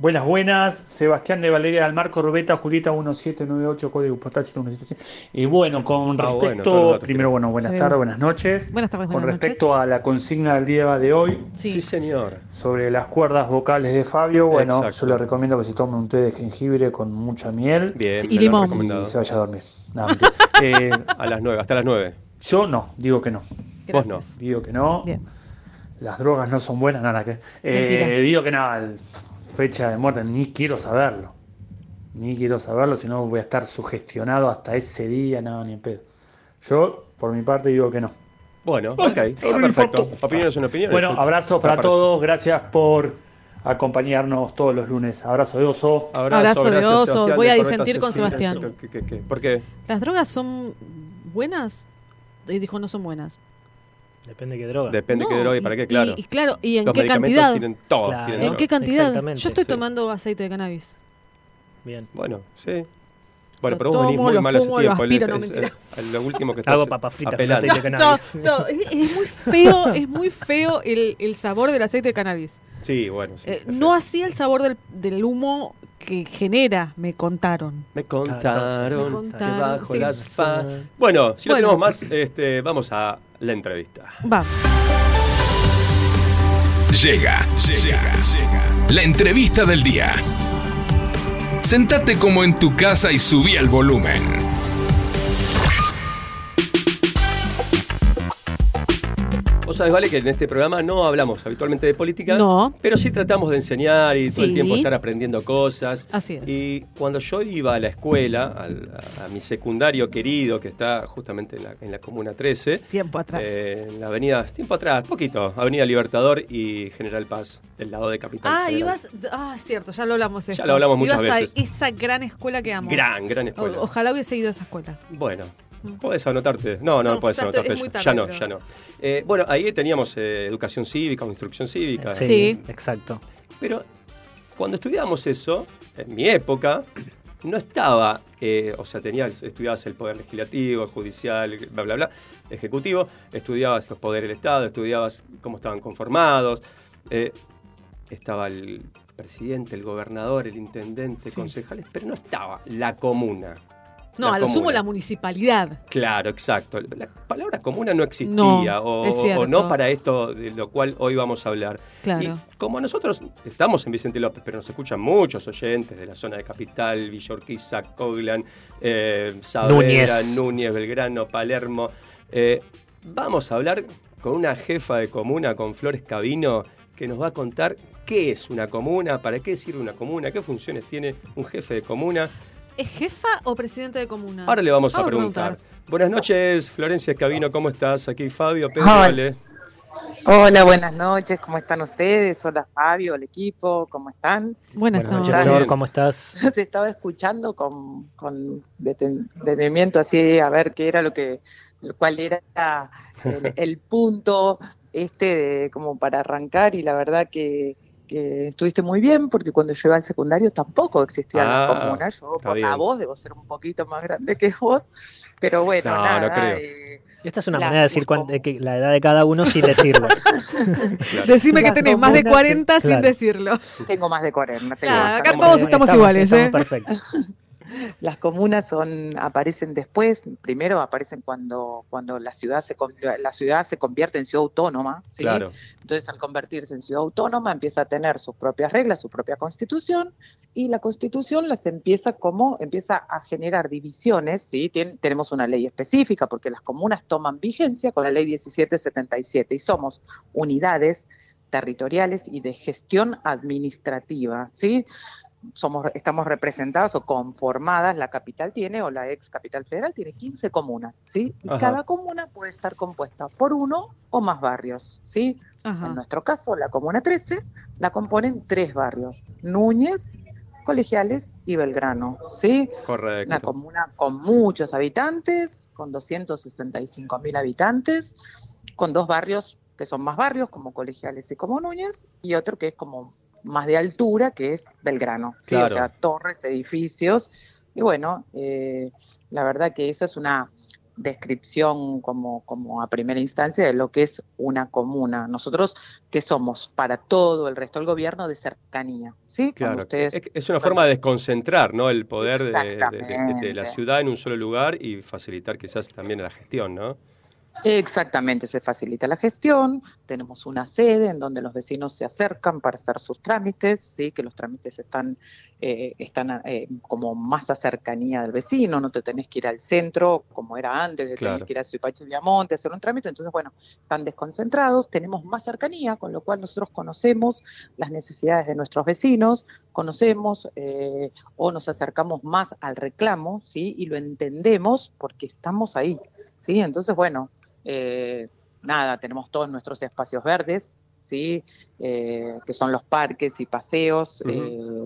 Buenas, buenas. Sebastián de Valeria del Mar, Corbeta, Julieta 1798, código postal 717. Y bueno, con Ah, bueno, respecto, primero, bueno, buenas tardes, buenas noches. Buenas tardes, Con buenas respecto a la consigna del día de hoy Sí. Sí, señor. sobre las cuerdas vocales de Fabio, bueno, Exacto. yo le recomiendo que se tome un té de jengibre con mucha miel Bien, Sí, y limón. y se vaya a dormir. No, mentira. *laughs* Eh, A las 9, hasta las 9. yo no, digo que no. Vos no. Gracias. Digo que no. Bien. Las drogas no son buenas, nada que. Mentira. Eh, digo que nada, el- fecha de muerte, ni quiero saberlo. Ni quiero saberlo, si no voy a estar sugestionado hasta ese día, nada, ni en pedo. Yo, por mi parte, digo que no. Bueno, ok, está me perfecto. Opiniones son opiniones. Bueno, abrazos para todos, gracias por acompañarnos todos los lunes. Abrazo de oso. Abrazo de oso. Sebastián, Voy a disentir con. Sebastián. ¿Qué- qué- qué? ¿Por qué? ¿Las drogas son buenas? Y dijo, no son buenas. Depende de qué droga. Depende No, qué droga y para qué, claro. Y, y claro, ¿y en Los qué medicamentos cantidad? tienen todos Claro. tienen ¿En droga. qué cantidad? Yo estoy sí. tomando aceite de cannabis. Bien. Bueno, sí. Bueno, pero vos venís muy mal hace tiempo. aspiro, el- no, es- mentira. es lo último que *laughs* estás Hago papas fritas con apelando. aceite de cannabis. no, es, es muy feo, es muy feo el, el sabor del aceite de cannabis. Sí, bueno, sí. Eh, no así el sabor del, del humo que genera, me contaron. Me contaron, Me contaron, que bajo sí. las fa... Bueno, si no Bueno. tenemos más, este, vamos a la entrevista. Va. Llega, llega, La entrevista del día. Sentate como en tu casa y subí el volumen. Vos sabés, Vale, que en este programa no hablamos habitualmente de política, No. pero sí tratamos de enseñar y todo el tiempo estar aprendiendo cosas. Así es. Y cuando yo iba a la escuela, al- a, a mi secundario querido, que está justamente en la, en la Comuna 13, Tiempo atrás. eh, en la avenida, tiempo atrás, poquito, Avenida Libertador y General Paz, del lado de Capital Ah, ibas. Ah, cierto, ya lo hablamos. Ya esto. lo hablamos muchas Ibas veces. A esa gran escuela que amo. Gran, gran escuela. O- ojalá hubiese ido a esa escuela. Bueno, puedes anotarte. No, no, No, puedes anotarte. estoy- es muy ya. tarde, ya no, pero- ya no. Eh, bueno, ahí teníamos eh, educación cívica o instrucción cívica. Sí, Sí. exacto. Pero cuando estudiábamos eso, en mi época, no estaba, eh, o sea, tenías, estudiabas el poder legislativo, el judicial, bla, bla, bla, ejecutivo, estudiabas los poderes del Estado, estudiabas cómo estaban conformados, eh, estaba el presidente, el gobernador, el intendente, concejales, pero no estaba la comuna. No, La a lo sumo la municipalidad. Claro, exacto. La palabra comuna no existía, No, o, no para esto de lo cual hoy vamos a hablar. Claro. Y como nosotros estamos en Vicente López, pero nos escuchan muchos oyentes de la zona de Capital, Villa Urquiza, Coglan, eh, Saavedra, Núñez. Núñez, Belgrano, Palermo, eh, vamos a hablar con una jefa de comuna, con Flores Cabino, que nos va a contar qué es una comuna, para qué sirve una comuna, qué funciones tiene un jefe de comuna. ¿Es jefa o presidente de comuna? Ahora le vamos a preguntar. Buenas noches, Florencia Cabino, ¿cómo estás? Aquí Fabio, Pedro, Hola. Hola, buenas noches, ¿cómo están ustedes? Hola Fabio, el equipo, ¿cómo están? Buenas, Buenas noches. Flor, ¿cómo estás? *laughs* Te estaba escuchando con, con deten- detenimiento así a ver qué era lo que, cuál era el, el punto este de, como para arrancar y la verdad que, que estuviste muy bien porque cuando yo iba al secundario tampoco existía Ah, la comuna, yo por la bien. voz debo ser un poquito más grande que vos, pero bueno, No, no creo. eh, Esta es una La- manera de decir cuán- de que la edad de cada uno sin decirlo. *laughs* Decime que La tenés más de comuna, 40 sin claro. decirlo. tengo más de 40. tengo Claro, más acá todos estamos iguales, ¿eh? perfectos. Las comunas son aparecen después, primero aparecen cuando cuando la ciudad se la ciudad se convierte en ciudad autónoma, ¿sí? Claro. Entonces al convertirse en ciudad autónoma empieza a tener sus propias reglas, su propia constitución y la constitución las empieza como empieza a generar divisiones, ¿sí? Tenemos una ley específica porque las comunas toman vigencia con la ley 1777 y somos unidades territoriales y de gestión administrativa, ¿sí? Somos, estamos representadas o conformadas, la capital tiene, o la ex capital federal tiene 15 comunas, ¿sí? Y Ajá. cada comuna puede estar compuesta por uno o más barrios, ¿sí? En nuestro caso, la comuna 13 la componen tres barrios, Núñez, Colegiales y y Belgrano, ¿sí? Correcto. Una comuna con muchos habitantes, con 265 mil habitantes, con dos barrios que son más barrios, como Colegiales y como Núñez, y otro que es como más de altura, que es Belgrano. ¿sí? Claro. O sea, torres, edificios, y bueno, eh, la verdad que esa es una descripción como, como a primera instancia de lo que es una comuna. Nosotros, que somos para todo el resto del gobierno de cercanía, ¿sí? Claro, ustedes- es, una forma de desconcentrar ¿no? el poder de, de- de- de la ciudad en un solo lugar y facilitar quizás también la gestión, ¿no? Exactamente, se facilita la gestión, tenemos una sede en donde los vecinos se acercan para hacer sus trámites, sí, que los trámites están, eh, están eh, como más a cercanía del vecino, no te tenés que ir al centro como era antes, de Claro. tener que ir a Suipacho y Viamonte a hacer un trámite, entonces bueno, están desconcentrados, tenemos más cercanía, con lo cual nosotros conocemos las necesidades de nuestros vecinos, conocemos eh, o nos acercamos más al reclamo, sí, y lo entendemos porque estamos ahí, sí, entonces bueno, eh, nada, tenemos todos nuestros espacios verdes, ¿sí? Eh, que son los parques y paseos eh,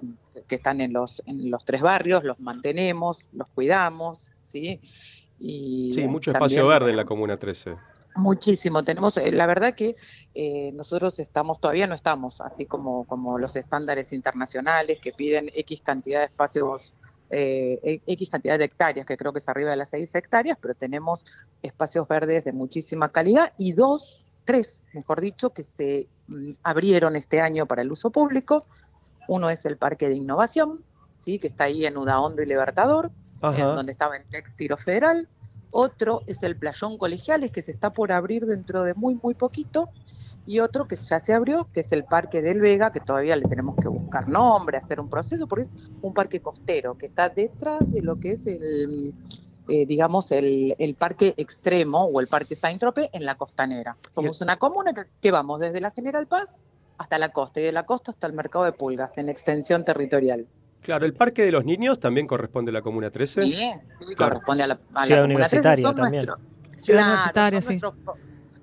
que están en los, en los tres barrios, los mantenemos, los cuidamos, ¿sí? Y Sí, mucho espacio verde en la Comuna 13. Muchísimo, tenemos, eh, la verdad que eh, nosotros estamos, todavía no estamos así como, como los estándares internacionales que piden X cantidad de espacios, eh, X cantidad de hectáreas, que creo que es arriba de las 6 hectáreas, pero tenemos espacios verdes de muchísima calidad y dos, tres, mejor dicho, que se mm, abrieron este año para el uso público. Uno es el Parque de Innovación, ¿sí? que está ahí en Udaondo y Libertador, en donde estaba el ex tiro federal. Otro es el Playón Colegiales, que se está por abrir dentro de muy, muy poquito. Y otro que ya se abrió, que es el Parque del Vega, que todavía le tenemos que buscar nombre, hacer un proceso, porque es un parque costero, que está detrás de lo que es el, eh, digamos, el, el parque extremo o el parque Saint-Tropez en la costanera. Somos una comuna que, que vamos desde la General Paz hasta la costa, y de la costa hasta el mercado de pulgas, en extensión territorial. Claro, el Parque de los Niños también corresponde a la Comuna 13. Sí, sí, corresponde a la, a la Ciudad Comuna 13, Universitaria son también. nuestro- Ciudad Claro, Universitaria, son sí.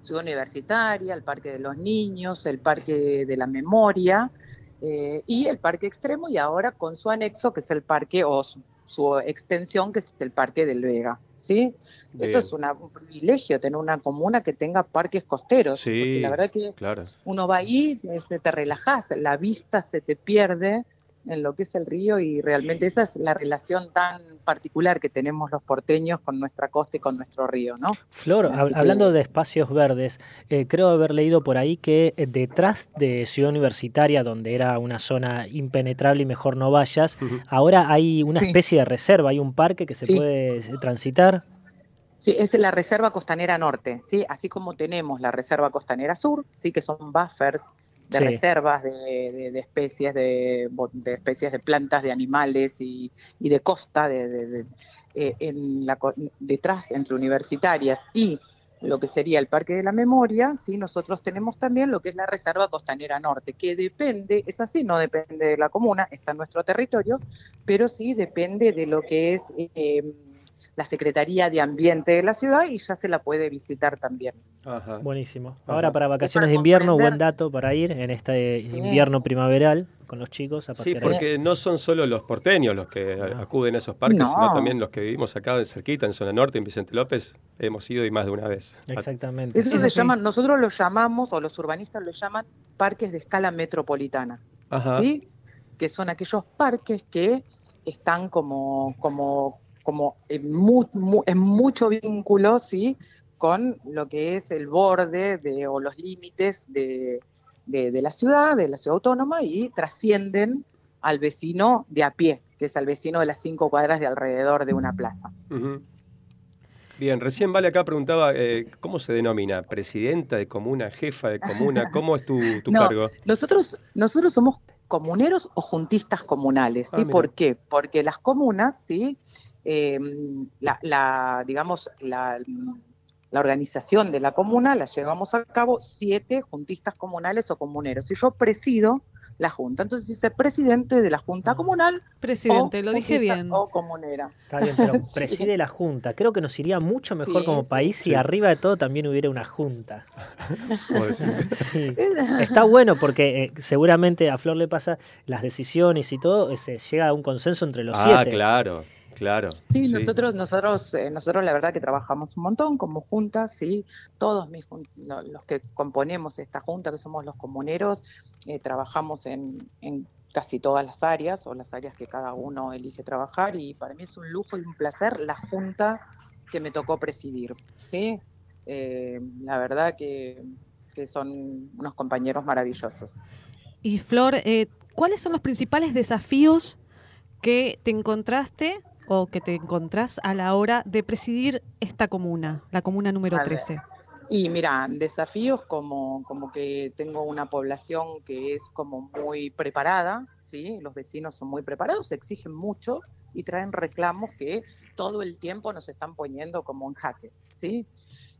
Ciudad Universitaria, el Parque de los Niños, el Parque de la Memoria eh, y el Parque Extremo y ahora con su anexo que es el parque o su, extensión que es el Parque del Vega. ¿sí? Bien. Eso es una- un privilegio, tener una comuna que tenga parques costeros. Sí, porque la verdad que claro. uno va ahí, este, te relajás, la vista se te pierde en lo que es el río y realmente esa es la relación tan particular que tenemos los porteños con nuestra costa y con nuestro río, ¿no? Flor, Así hab- que- hablando de espacios verdes, eh, creo haber leído por ahí que eh, detrás de Ciudad Universitaria, donde era una zona impenetrable y mejor no vayas, ahora hay una Sí. especie de reserva, hay un parque que se Sí. puede eh, transitar. Sí, es la Reserva Costanera Norte, ¿sí? Así como tenemos la Reserva Costanera Sur, sí que son buffers de Sí. reservas de, de- de especies de, de especies de plantas, de animales y, y de costa de, eh, en la, detrás entre universitarias y lo que sería el Parque de la Memoria, sí, nosotros tenemos también lo que es la Reserva Costanera Norte, que depende, es así, no depende de la comuna, está en nuestro territorio, pero sí depende de lo que es eh, la Secretaría de Ambiente de la ciudad y ya se la puede visitar también. Ajá. Buenísimo. Ajá. Ahora para vacaciones de invierno, buen dato para ir en este Sí. invierno primaveral con los chicos a Sí, pasear. ahí. porque no son solo los porteños los que a- acuden a esos parques, No. sino también los que vivimos acá en cerquita, en zona norte, en Vicente López, hemos ido y más de una vez. Exactamente. Eso Sí, se sí. llama, nosotros lo llamamos, o los urbanistas lo llaman, parques de escala metropolitana. Ajá. ¿sí? Que son aquellos parques que están como, como, como en, mu- mu- en mucho vínculo, ¿sí? Con lo que es el borde de, o los límites de, de- de la ciudad, de la ciudad autónoma, y trascienden al vecino de a pie, que es al vecino de las cinco cuadras de alrededor de una plaza. Bien, recién Vale acá preguntaba, eh, ¿cómo se denomina? ¿Presidenta de comuna, jefa de comuna? ¿Cómo es tu, tu *laughs* No, cargo? Nosotros, nosotros somos comuneros o juntistas comunales, Ah, ¿sí? mira. ¿Por qué? Porque las comunas, ¿sí? Eh, la, la, digamos, la, la organización de la comuna la llevamos a cabo siete juntistas comunales o comuneros. Y yo presido la Junta. Entonces dice presidente de la Junta Comunal. Presidente, o lo dije bien. O comunera. Está bien, pero *laughs* preside la Junta. Creo que nos iría mucho mejor Sí, como sí, país si sí. arriba de todo también hubiera una Junta. *laughs* Está bueno porque eh, seguramente a Flor le pasa las decisiones y todo, eh, se llega a un consenso entre los ah, siete. claro, claro. Sí, nosotros, nosotros, eh, nosotros la verdad que trabajamos un montón como junta, sí, todos mis, jun- los que componemos esta junta, que somos los comuneros, eh, trabajamos en, en casi todas las áreas o las áreas que cada uno elige trabajar y para mí es un lujo y un placer la junta que me tocó presidir, sí, Eh, la verdad que, que son unos compañeros maravillosos. Y Flor, eh, ¿cuáles son los principales desafíos que te encontraste o que te encontrás a la hora de presidir esta comuna, la comuna número A ver. 13? Y mira, desafíos como, como que tengo una población que es como muy preparada, ¿sí? Los vecinos son muy preparados, exigen mucho y traen reclamos que todo el tiempo nos están poniendo como en jaque, ¿sí?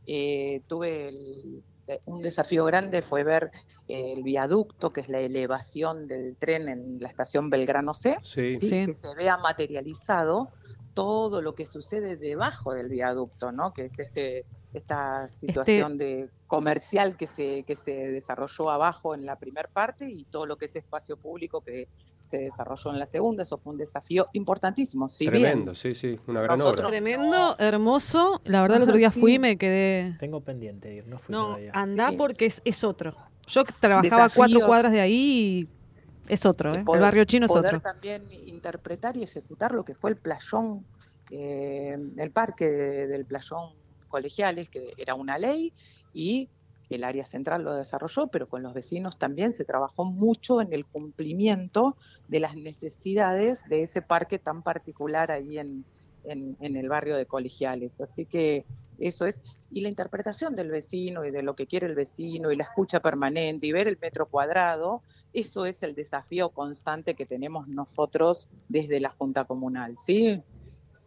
Eh, tuve el- un desafío grande fue ver eh, el viaducto, que es la elevación del tren en la estación Belgrano C, Sí. ¿sí? Sí. que se vea materializado todo lo que sucede debajo del viaducto, ¿no? Que es este esta situación de comercial que se que se desarrolló abajo en la primera parte y todo lo que es espacio público que se desarrolló en la segunda, eso fue un desafío importantísimo. Si bien Tremendo, sí, sí, una gran Nosotros- obra. Tremendo, hermoso. La verdad, el otro día Sí. fui y me quedé... Tengo pendiente de ir, no fui No, todavía. anda Sí. porque es, es otro. Yo que trabajaba Desafíos. cuatro cuadras de ahí y es otro, ¿eh? El barrio chino es poder otro. también interpretar y ejecutar lo que fue el playón, eh, el parque de- del playón colegiales, que era una ley, y el área central lo desarrolló, pero con los vecinos también se trabajó mucho en el cumplimiento de las necesidades de ese parque tan particular ahí en, el barrio de colegiales. Así que eso es, y la interpretación del vecino y de lo que quiere el vecino y la escucha permanente y ver el metro cuadrado, eso es el desafío constante que tenemos nosotros desde la Junta Comunal, ¿sí?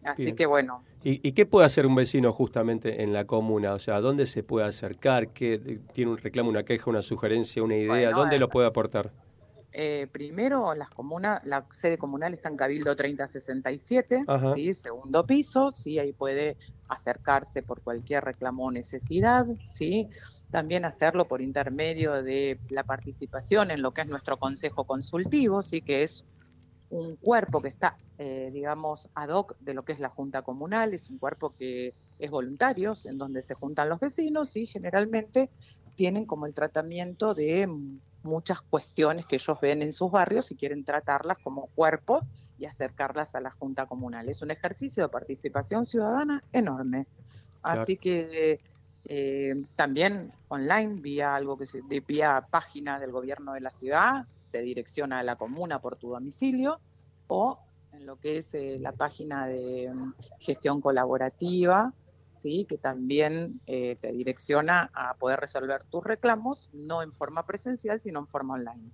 Así Bien. que bueno, ¿Y, y qué puede hacer un vecino justamente en la comuna? O sea, ¿dónde se puede acercar? ¿Qué, ¿Tiene un reclamo, una queja, una sugerencia, una idea? Bueno, ¿Dónde eh, lo puede aportar? eh, primero las comunas, la sede comunal está en Cabildo 3067, Ajá. ¿sí? segundo piso, sí, ahí puede acercarse por cualquier reclamo o necesidad, sí, también hacerlo por intermedio de la participación en lo que es nuestro consejo consultivo, sí, que es un cuerpo que está, eh, digamos, ad hoc de lo que es la Junta Comunal, es un cuerpo que es voluntario, en donde se juntan los vecinos y generalmente tienen como el tratamiento de mm, muchas cuestiones que ellos ven en sus barrios y quieren tratarlas como cuerpo y acercarlas a la Junta Comunal. Es un ejercicio de participación ciudadana enorme. Claro. Así que eh, también online, vía algo que se, de- vía página del gobierno de la ciudad, te direcciona a la comuna por tu domicilio, o en lo que es eh, la página de mm, gestión colaborativa, ¿sí? que también eh, te direcciona a poder resolver tus reclamos, no en forma presencial, sino en forma online.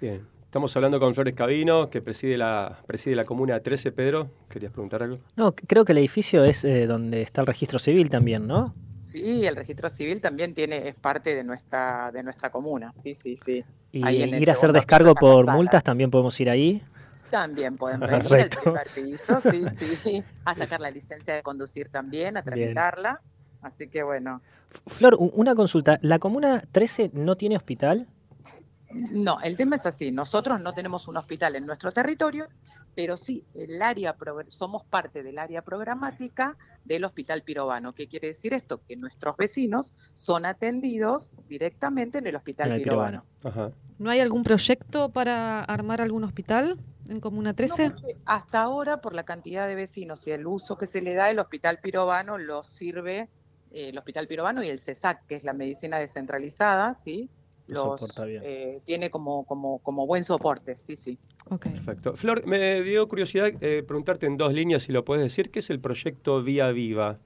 Bien. Estamos hablando con Flores Cabino, que preside la, preside la comuna 13. Pedro, ¿querías preguntar algo? No, creo que el edificio es eh, donde está el registro civil también, ¿no? Sí, el registro civil también tiene es parte de nuestra de nuestra comuna. Sí, sí, sí. Y Ahí en el ir a hacer descargo por multas, también podemos ir ahí. También pueden venir al Perfecto. piso, sí, sí, *laughs* sí. A sacar la licencia de conducir también, a Bien. tramitarla. Así que bueno. Flor, una consulta. ¿La comuna 13 no tiene hospital? No, el tema es así. Nosotros no tenemos un hospital en nuestro territorio, pero sí el área somos parte del área programática del Hospital Pirobano. ¿Qué quiere decir esto? Que nuestros vecinos son atendidos directamente en el Hospital En el Pirobano. Ajá. ¿No hay algún proyecto para armar algún hospital en Comuna 13? No, porque hasta ahora, por la cantidad de vecinos y el uso que se le da, el Hospital Pirobano lo sirve, eh, el Hospital Pirobano y el CESAC, que es la medicina descentralizada, ¿sí? Lo Los, soporta bien. eh, tiene como, como, como buen soporte, sí, sí. Perfecto. Flor, me dio curiosidad eh, preguntarte en dos líneas, si lo puedes decir, ¿qué es el proyecto Vía Viva?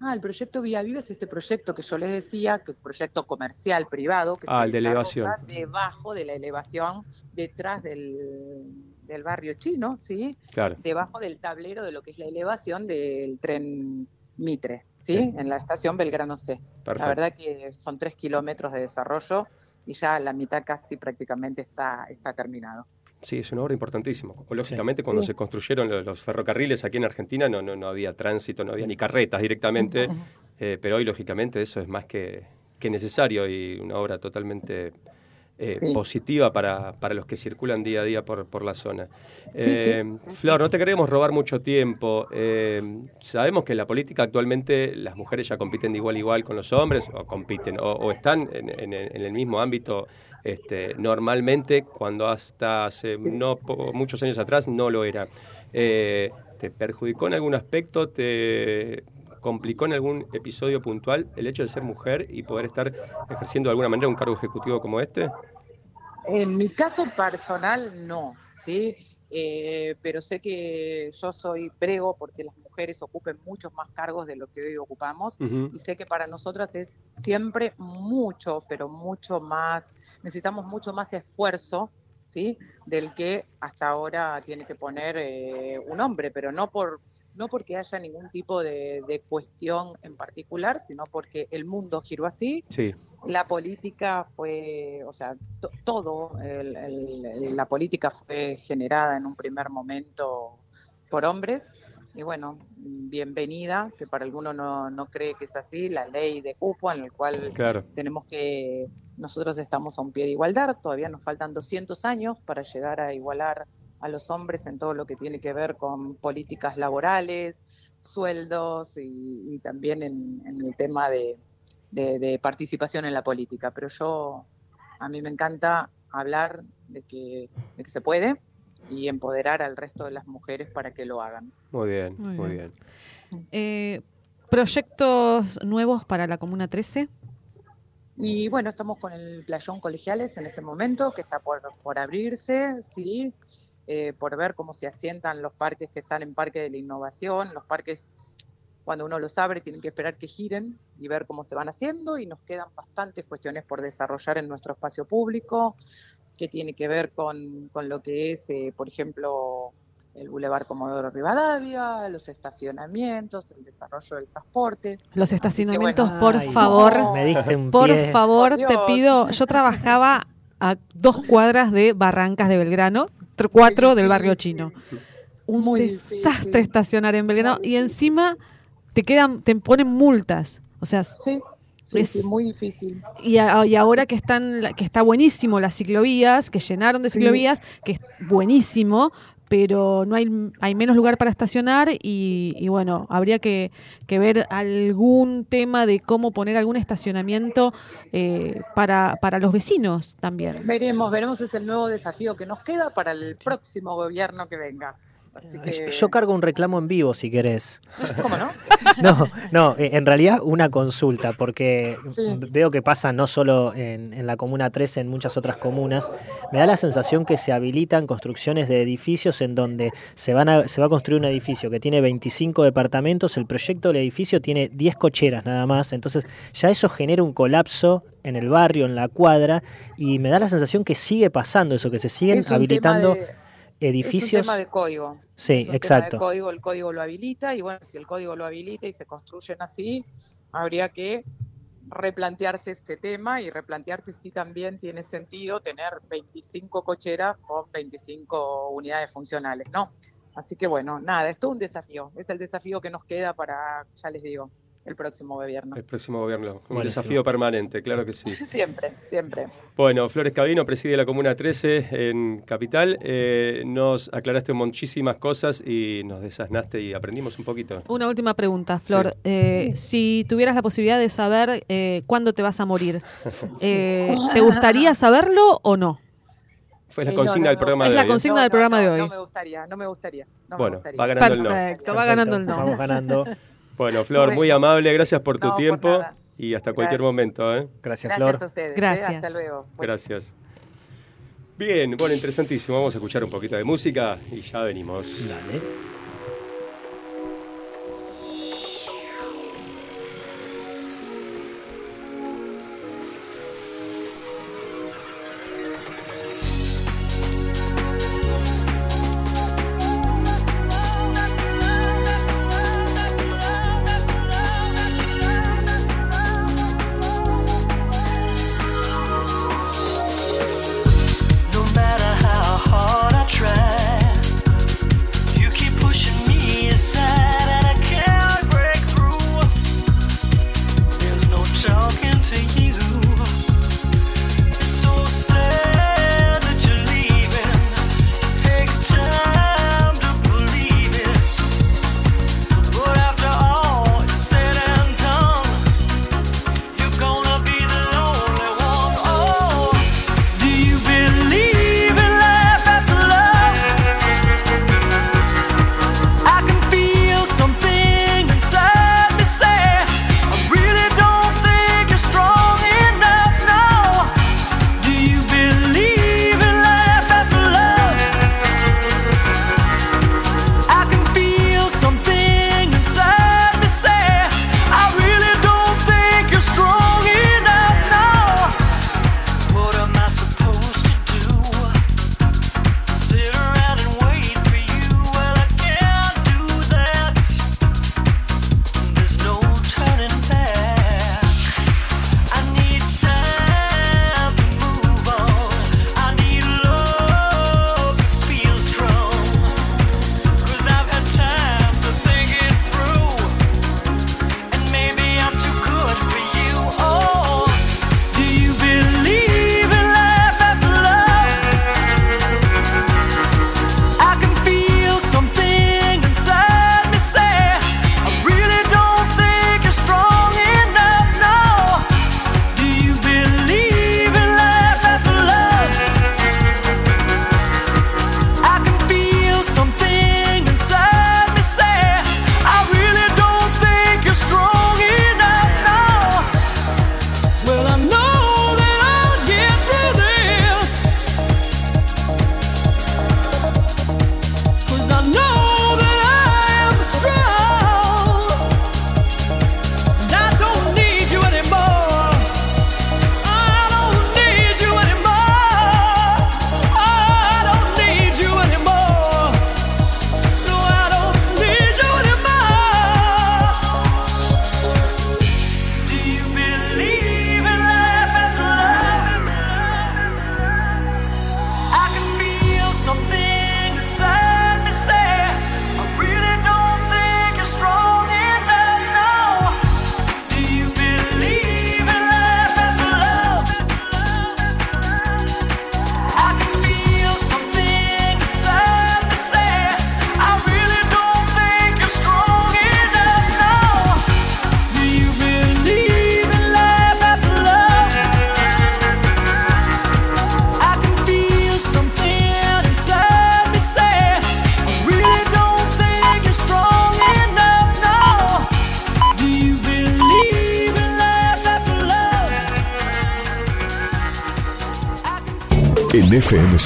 Ah, el proyecto Vía Viva es este proyecto que yo les decía, que es un proyecto comercial privado que Ah, el de elevación. debajo de la elevación, detrás del, del barrio chino, ¿sí? Claro. Debajo del tablero de lo que es la elevación del tren Mitre, ¿sí? Sí. En la estación Belgrano C. Perfecto. La verdad que son tres kilómetros de desarrollo y ya la mitad casi prácticamente está, está terminado. Sí, es una obra importantísima. Lógicamente, cuando Sí. se construyeron lo- los ferrocarriles aquí en Argentina, no, no, no había tránsito, no había ni carretas directamente, eh, pero hoy, lógicamente, eso es más que, que necesario y una obra totalmente eh, Sí. positiva para, para los que circulan día a día por, por la zona. Eh, sí, sí. Flor, no te queremos robar mucho tiempo. Eh, sabemos que en la política actualmente las mujeres ya compiten de igual a igual con los hombres, o compiten, o, o están en, en- en el mismo ámbito este, normalmente, cuando hasta hace no muchos años atrás no lo era. ¿Te perjudicó en algún aspecto? ¿Te complicó en algún episodio puntual el hecho de ser mujer y poder estar ejerciendo de alguna manera un cargo ejecutivo como este? En mi caso personal, no, ¿sí? Eh, pero sé que yo soy prego porque las mujeres ocupen muchos más cargos de lo que hoy ocupamos y sé que para nosotras es siempre mucho, pero mucho más, necesitamos mucho más esfuerzo, ¿sí? Del que hasta ahora tiene que poner eh, un hombre, pero no por no porque haya ningún tipo de, de cuestión en particular, sino porque el mundo giró así Sí. la política fue, o sea, to- todo, el- la política fue generada en un primer momento por hombres. Y bueno, bienvenida, que para alguno no, no cree que es así, la ley de cupo en el cual Claro. tenemos que, nosotros estamos a un pie de igualdad, todavía nos faltan 200 años para llegar a igualar a los hombres en todo lo que tiene que ver con políticas laborales, sueldos y, y también en, en el tema de, de- de participación en la política. Pero yo, a mí me encanta hablar de que, de que se puede y empoderar al resto de las mujeres para que lo hagan. Muy bien, Muy muy, bien. bien. Eh, ¿Proyectos nuevos para la Comuna 13? Y bueno, estamos con el playón colegiales en este momento, que está por, por abrirse, sí, eh, por ver cómo se asientan los parques que están en Parque de la Innovación. Los parques, cuando uno los abre, tienen que esperar que giren y ver cómo se van haciendo. Y nos quedan bastantes cuestiones por desarrollar en nuestro espacio público, que tiene que ver con, con lo que es, eh, por ejemplo, el Boulevard Comodoro Rivadavia, los estacionamientos, el desarrollo del transporte. Los estacionamientos, bueno. por Ay, favor. Me diste un Por pie. favor, Por te pido. Yo trabajaba a dos cuadras de Barrancas de Belgrano, tr- cuatro del barrio chino. Un Muy desastre difícil. estacionar en Belgrano y encima te quedan, te ponen multas. O sea, Sí, sí, Es- sí, muy difícil. y, a- y ahora que están, que está buenísimo las ciclovías, que llenaron de Sí. ciclovías, que es buenísimo, pero no hay, hay menos lugar para estacionar y, y bueno, habría que, que ver algún tema de cómo poner algún estacionamiento eh, para, para los vecinos también. Veremos, veremos, es el nuevo desafío que nos queda para el próximo gobierno que venga. Así que, Yo cargo un reclamo en vivo si querés. *laughs* ¿Cómo no? *laughs* No, no, eh, en realidad una consulta, porque Sí. veo que pasa no solo en, en la Comuna 13, en muchas otras comunas. Me da la sensación que se habilitan construcciones de edificios en donde se, van a, se va a construir un edificio que tiene 25 departamentos, el proyecto del edificio tiene 10 cocheras nada más, entonces ya eso genera un colapso en el barrio, en la cuadra, y me da la sensación que sigue pasando eso, que se siguen Es habilitando edificios. Es un tema de código. Sí, Es un tema exacto. de código, el código lo habilita y bueno, si el código lo habilita y se construyen así, habría que replantearse este tema y replantearse si también tiene sentido tener 25 cocheras con 25 unidades funcionales, ¿no? Así que bueno, nada, es todo un desafío, es el desafío que nos queda para, ya les digo, el próximo gobierno. El próximo gobierno. Un Buenísimo. desafío permanente, claro que sí. *laughs* Siempre, siempre. Bueno, Flores Cabino preside la Comuna 13 en Capital. Eh, nos aclaraste muchísimas cosas y nos desasnaste y aprendimos un poquito. Una última pregunta, Flor. Eh, si tuvieras la posibilidad de saber eh, cuándo te vas a morir, eh, ¿te *laughs* gustaría saberlo o no? Fue la no, consigna no del me programa Es de la hoy. consigna No, del no, programa no, de hoy. No me gustaría, no me gustaría. No Bueno, me gustaría. va ganando el no. Perfecto, va ganando el no. Vamos ganando. *laughs* Bueno, Flor, muy amable, gracias por tu No, tiempo y hasta cualquier Gracias. momento. ¿eh? Gracias, Gracias Flor. a ustedes. ¿eh? Gracias. Hasta luego. Gracias. Bien, bueno, interesantísimo. Vamos a escuchar un poquito de música y ya venimos. Dale.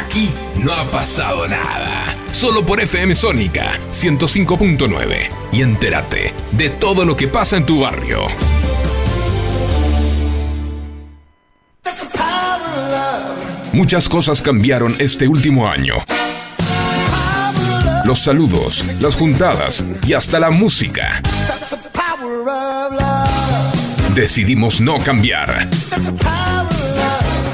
Aquí no ha pasado nada. Solo por FM Sónica 105.9. Y entérate de todo lo que pasa en tu barrio. Muchas cosas cambiaron este último año. Los saludos, las juntadas y hasta la música. Decidimos no cambiar.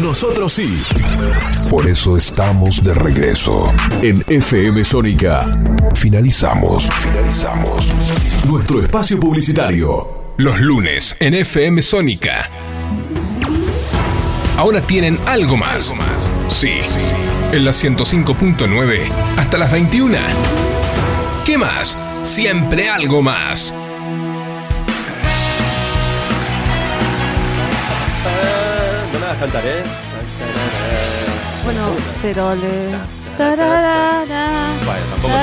Nosotros sí. Por eso estamos de regreso. En FM Sónica. Finalizamos. Finalizamos. Nuestro espacio publicitario. Los lunes en FM Sónica. Ahora tienen algo más. Sí. En la 105.9 hasta las 21. ¿Qué más? Siempre algo más. No me hagas cantar, ¿eh? Bueno, pero le. Tararara, Bueno, tampoco.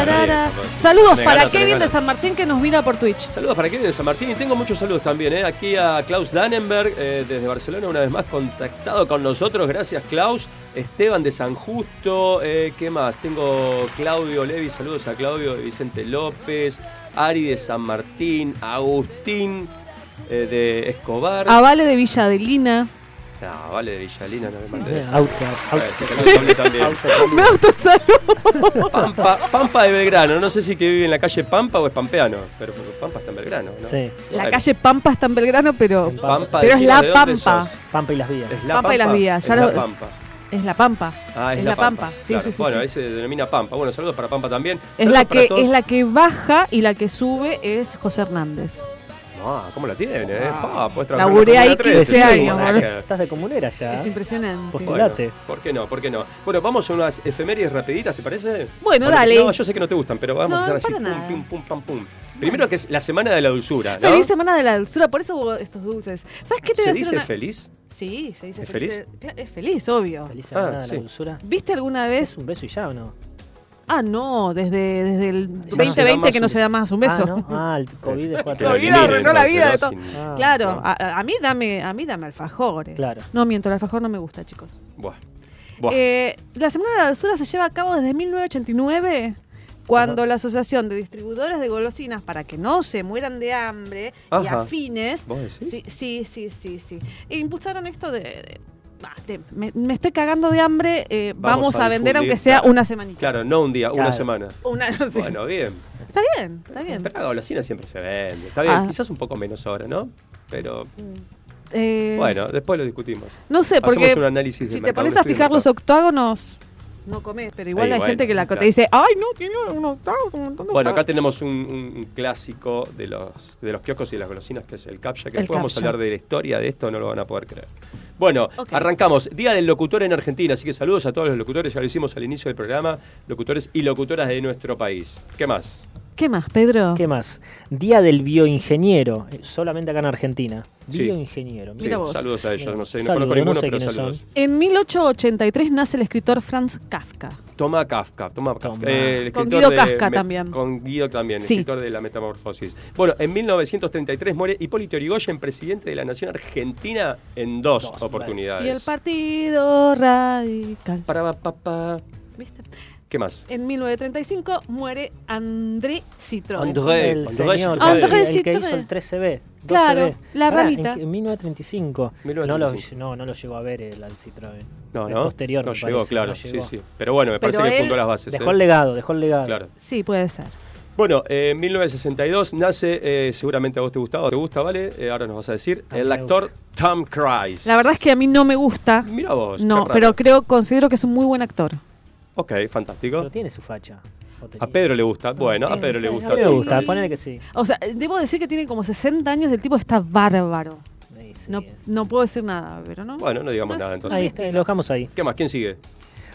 Saludos Me para gana, Kevin de San Martín que nos mira por Twitch. Saludos para Kevin de San Martín y tengo muchos saludos también. ¿eh? Aquí a Klaus Dannenberg eh, desde Barcelona, una vez más contactado con nosotros. Gracias, Klaus. Esteban de San Justo. eh, ¿Qué más? Tengo Claudio Levi. Saludos a Claudio de Vicente López. Ari de San Martín. Agustín eh, de Escobar. Avale de Villa Adelina. No, vale, de Villalina, no me mandes. *laughs* Eh. Me autosaludo. Pampa, Pampa de Belgrano. No sé si que vive en la calle Pampa o es pampeano. Pero Pampa está en Belgrano, ¿no? Sí. La calle Pampa está en Belgrano, pero, Pampa, pero es la Pampa. Pampa y las vías. Es la Pampa y las vías, ya es lo- la Pampa. Es la Pampa. Ah, es, Es la, la Pampa. Pampa. Sí, Claro, sí, sí, Bueno, sí. ahí se denomina Pampa. Bueno, saludos para Pampa también. Es Saludos la que es la que baja y la que sube es José Hernández. Ah, ¿cómo la tiene? eh? Ah, trabajar Laburé ahí Comuna 13, 15 años, Estás de comunera ya. Es impresionante. Postulate. Bueno, ¿Por qué no? ¿Por qué no? Bueno, vamos a unas efemérides rapiditas, ¿te parece? Bueno, dale. No, yo sé que no te gustan, pero vamos No, a hacer así, para pum, nada. pum, pum, pam, pum. Primero que es la semana de la dulzura, ¿no? Feliz semana de la dulzura, por eso hubo estos dulces. ¿Sabes qué te voy ¿Se a decir? dice una- feliz? Sí, se dice ¿Es feliz. Es feliz, obvio. Feliz semana Ah, de sí. la dulzura. ¿Viste alguna vez? ¿Es un beso y ya o no? Ah, no, desde, desde el no se da 2020 más que no se da más un beso. Ah, ¿no? Ah, el *laughs* COVID dejó El. COVID arruinó la vida de todo. Ah, claro, a, a mí dame, a mí dame alfajores. Claro. No miento, el alfajor no me gusta, chicos. Buah. Buah. Eh, la Semana de la Dulzura se lleva a cabo desde 1989, cuando la Asociación de Distribuidores de Golosinas, para que no se mueran de hambre y afines, ¿Vos decís? sí, sí, sí, sí, sí, e impulsaron esto de... de- ah, me, me estoy cagando de hambre, eh, vamos, a, vender aunque sea claro. una semanita. Claro, no un día, una semana. Una, no sé. Bueno, bien. Está bien, está bien. Pero la golosina siempre se vende. Está bien, Ah. quizás un poco menos ahora, ¿no? Pero Eh, bueno, después lo discutimos. No sé, porque Hacemos un análisis si te pones a fijar los octágonos, no comes, pero igual hay bueno, gente que la claro. te dice, ay, no, tiene un octágono, un montón de Bueno, acá octágonos". tenemos un, clásico de los, de los kioscos y las golosinas, que es el captcha, que El después vamos a hablar de la historia de esto, no lo van a poder creer. Bueno, arrancamos. Día del locutor en Argentina, así que saludos a todos los locutores, ya lo hicimos al inicio del programa, locutores y locutoras de nuestro país. ¿Qué más? ¿Qué más, Pedro? ¿Qué más? Día del bioingeniero, solamente acá en Argentina. Sí. Bioingeniero. Sí, Mira vos. saludos a ellos, no sé, no Saludos, conozco ninguno, no sé pero saludos. son. En 1883 nace el escritor Franz Kafka. Toma Kafka, toma Kafka. Toma. Eh, el Con escritor Guido de me- también. Con Guido también, Sí. escritor de La Metamorfosis. Bueno, en 1933 muere Hipólito Yrigoyen, presidente de la Nación Argentina, en dos, Dos oportunidades. Y el Partido Radical. Para, pa, pa, pa. ¿Viste? ¿Qué más? En 1935 muere André Citroën. André. El André señor, Citroën. André el que hizo el 13B. Claro, 12B. la Pará, ramita. En, en 1935. 1935. No, lo, no, no lo llegó a ver el al Citroën. No, no. posterior, no llegó, parece, claro. no sí, llegó. sí. Pero bueno, me Pero parece que fundó las bases. Dejó ¿eh? el legado, dejó el legado. Claro. Sí, puede ser. Bueno, eh, en 1962 nace, eh, seguramente a vos te gustaba, te gusta, ¿vale? Eh, ahora nos vas a decir, A el actor Tom Cruise. La verdad es que a mí no me gusta. Mira vos. No, pero creo, considero que es un muy buen actor. Ok, fantástico. Pero tiene su facha. A Pedro le gusta. Bueno, a ¿En Pedro le gusta. Tom gusta, ponele que sí. O sea, debo decir que tiene como 60 años, el tipo está bárbaro. Sí, sí, No, no puedo decir nada, pero no. Bueno, no digamos nada es- entonces. Ahí está, lo dejamos ahí. ¿Qué más? ¿Quién sigue?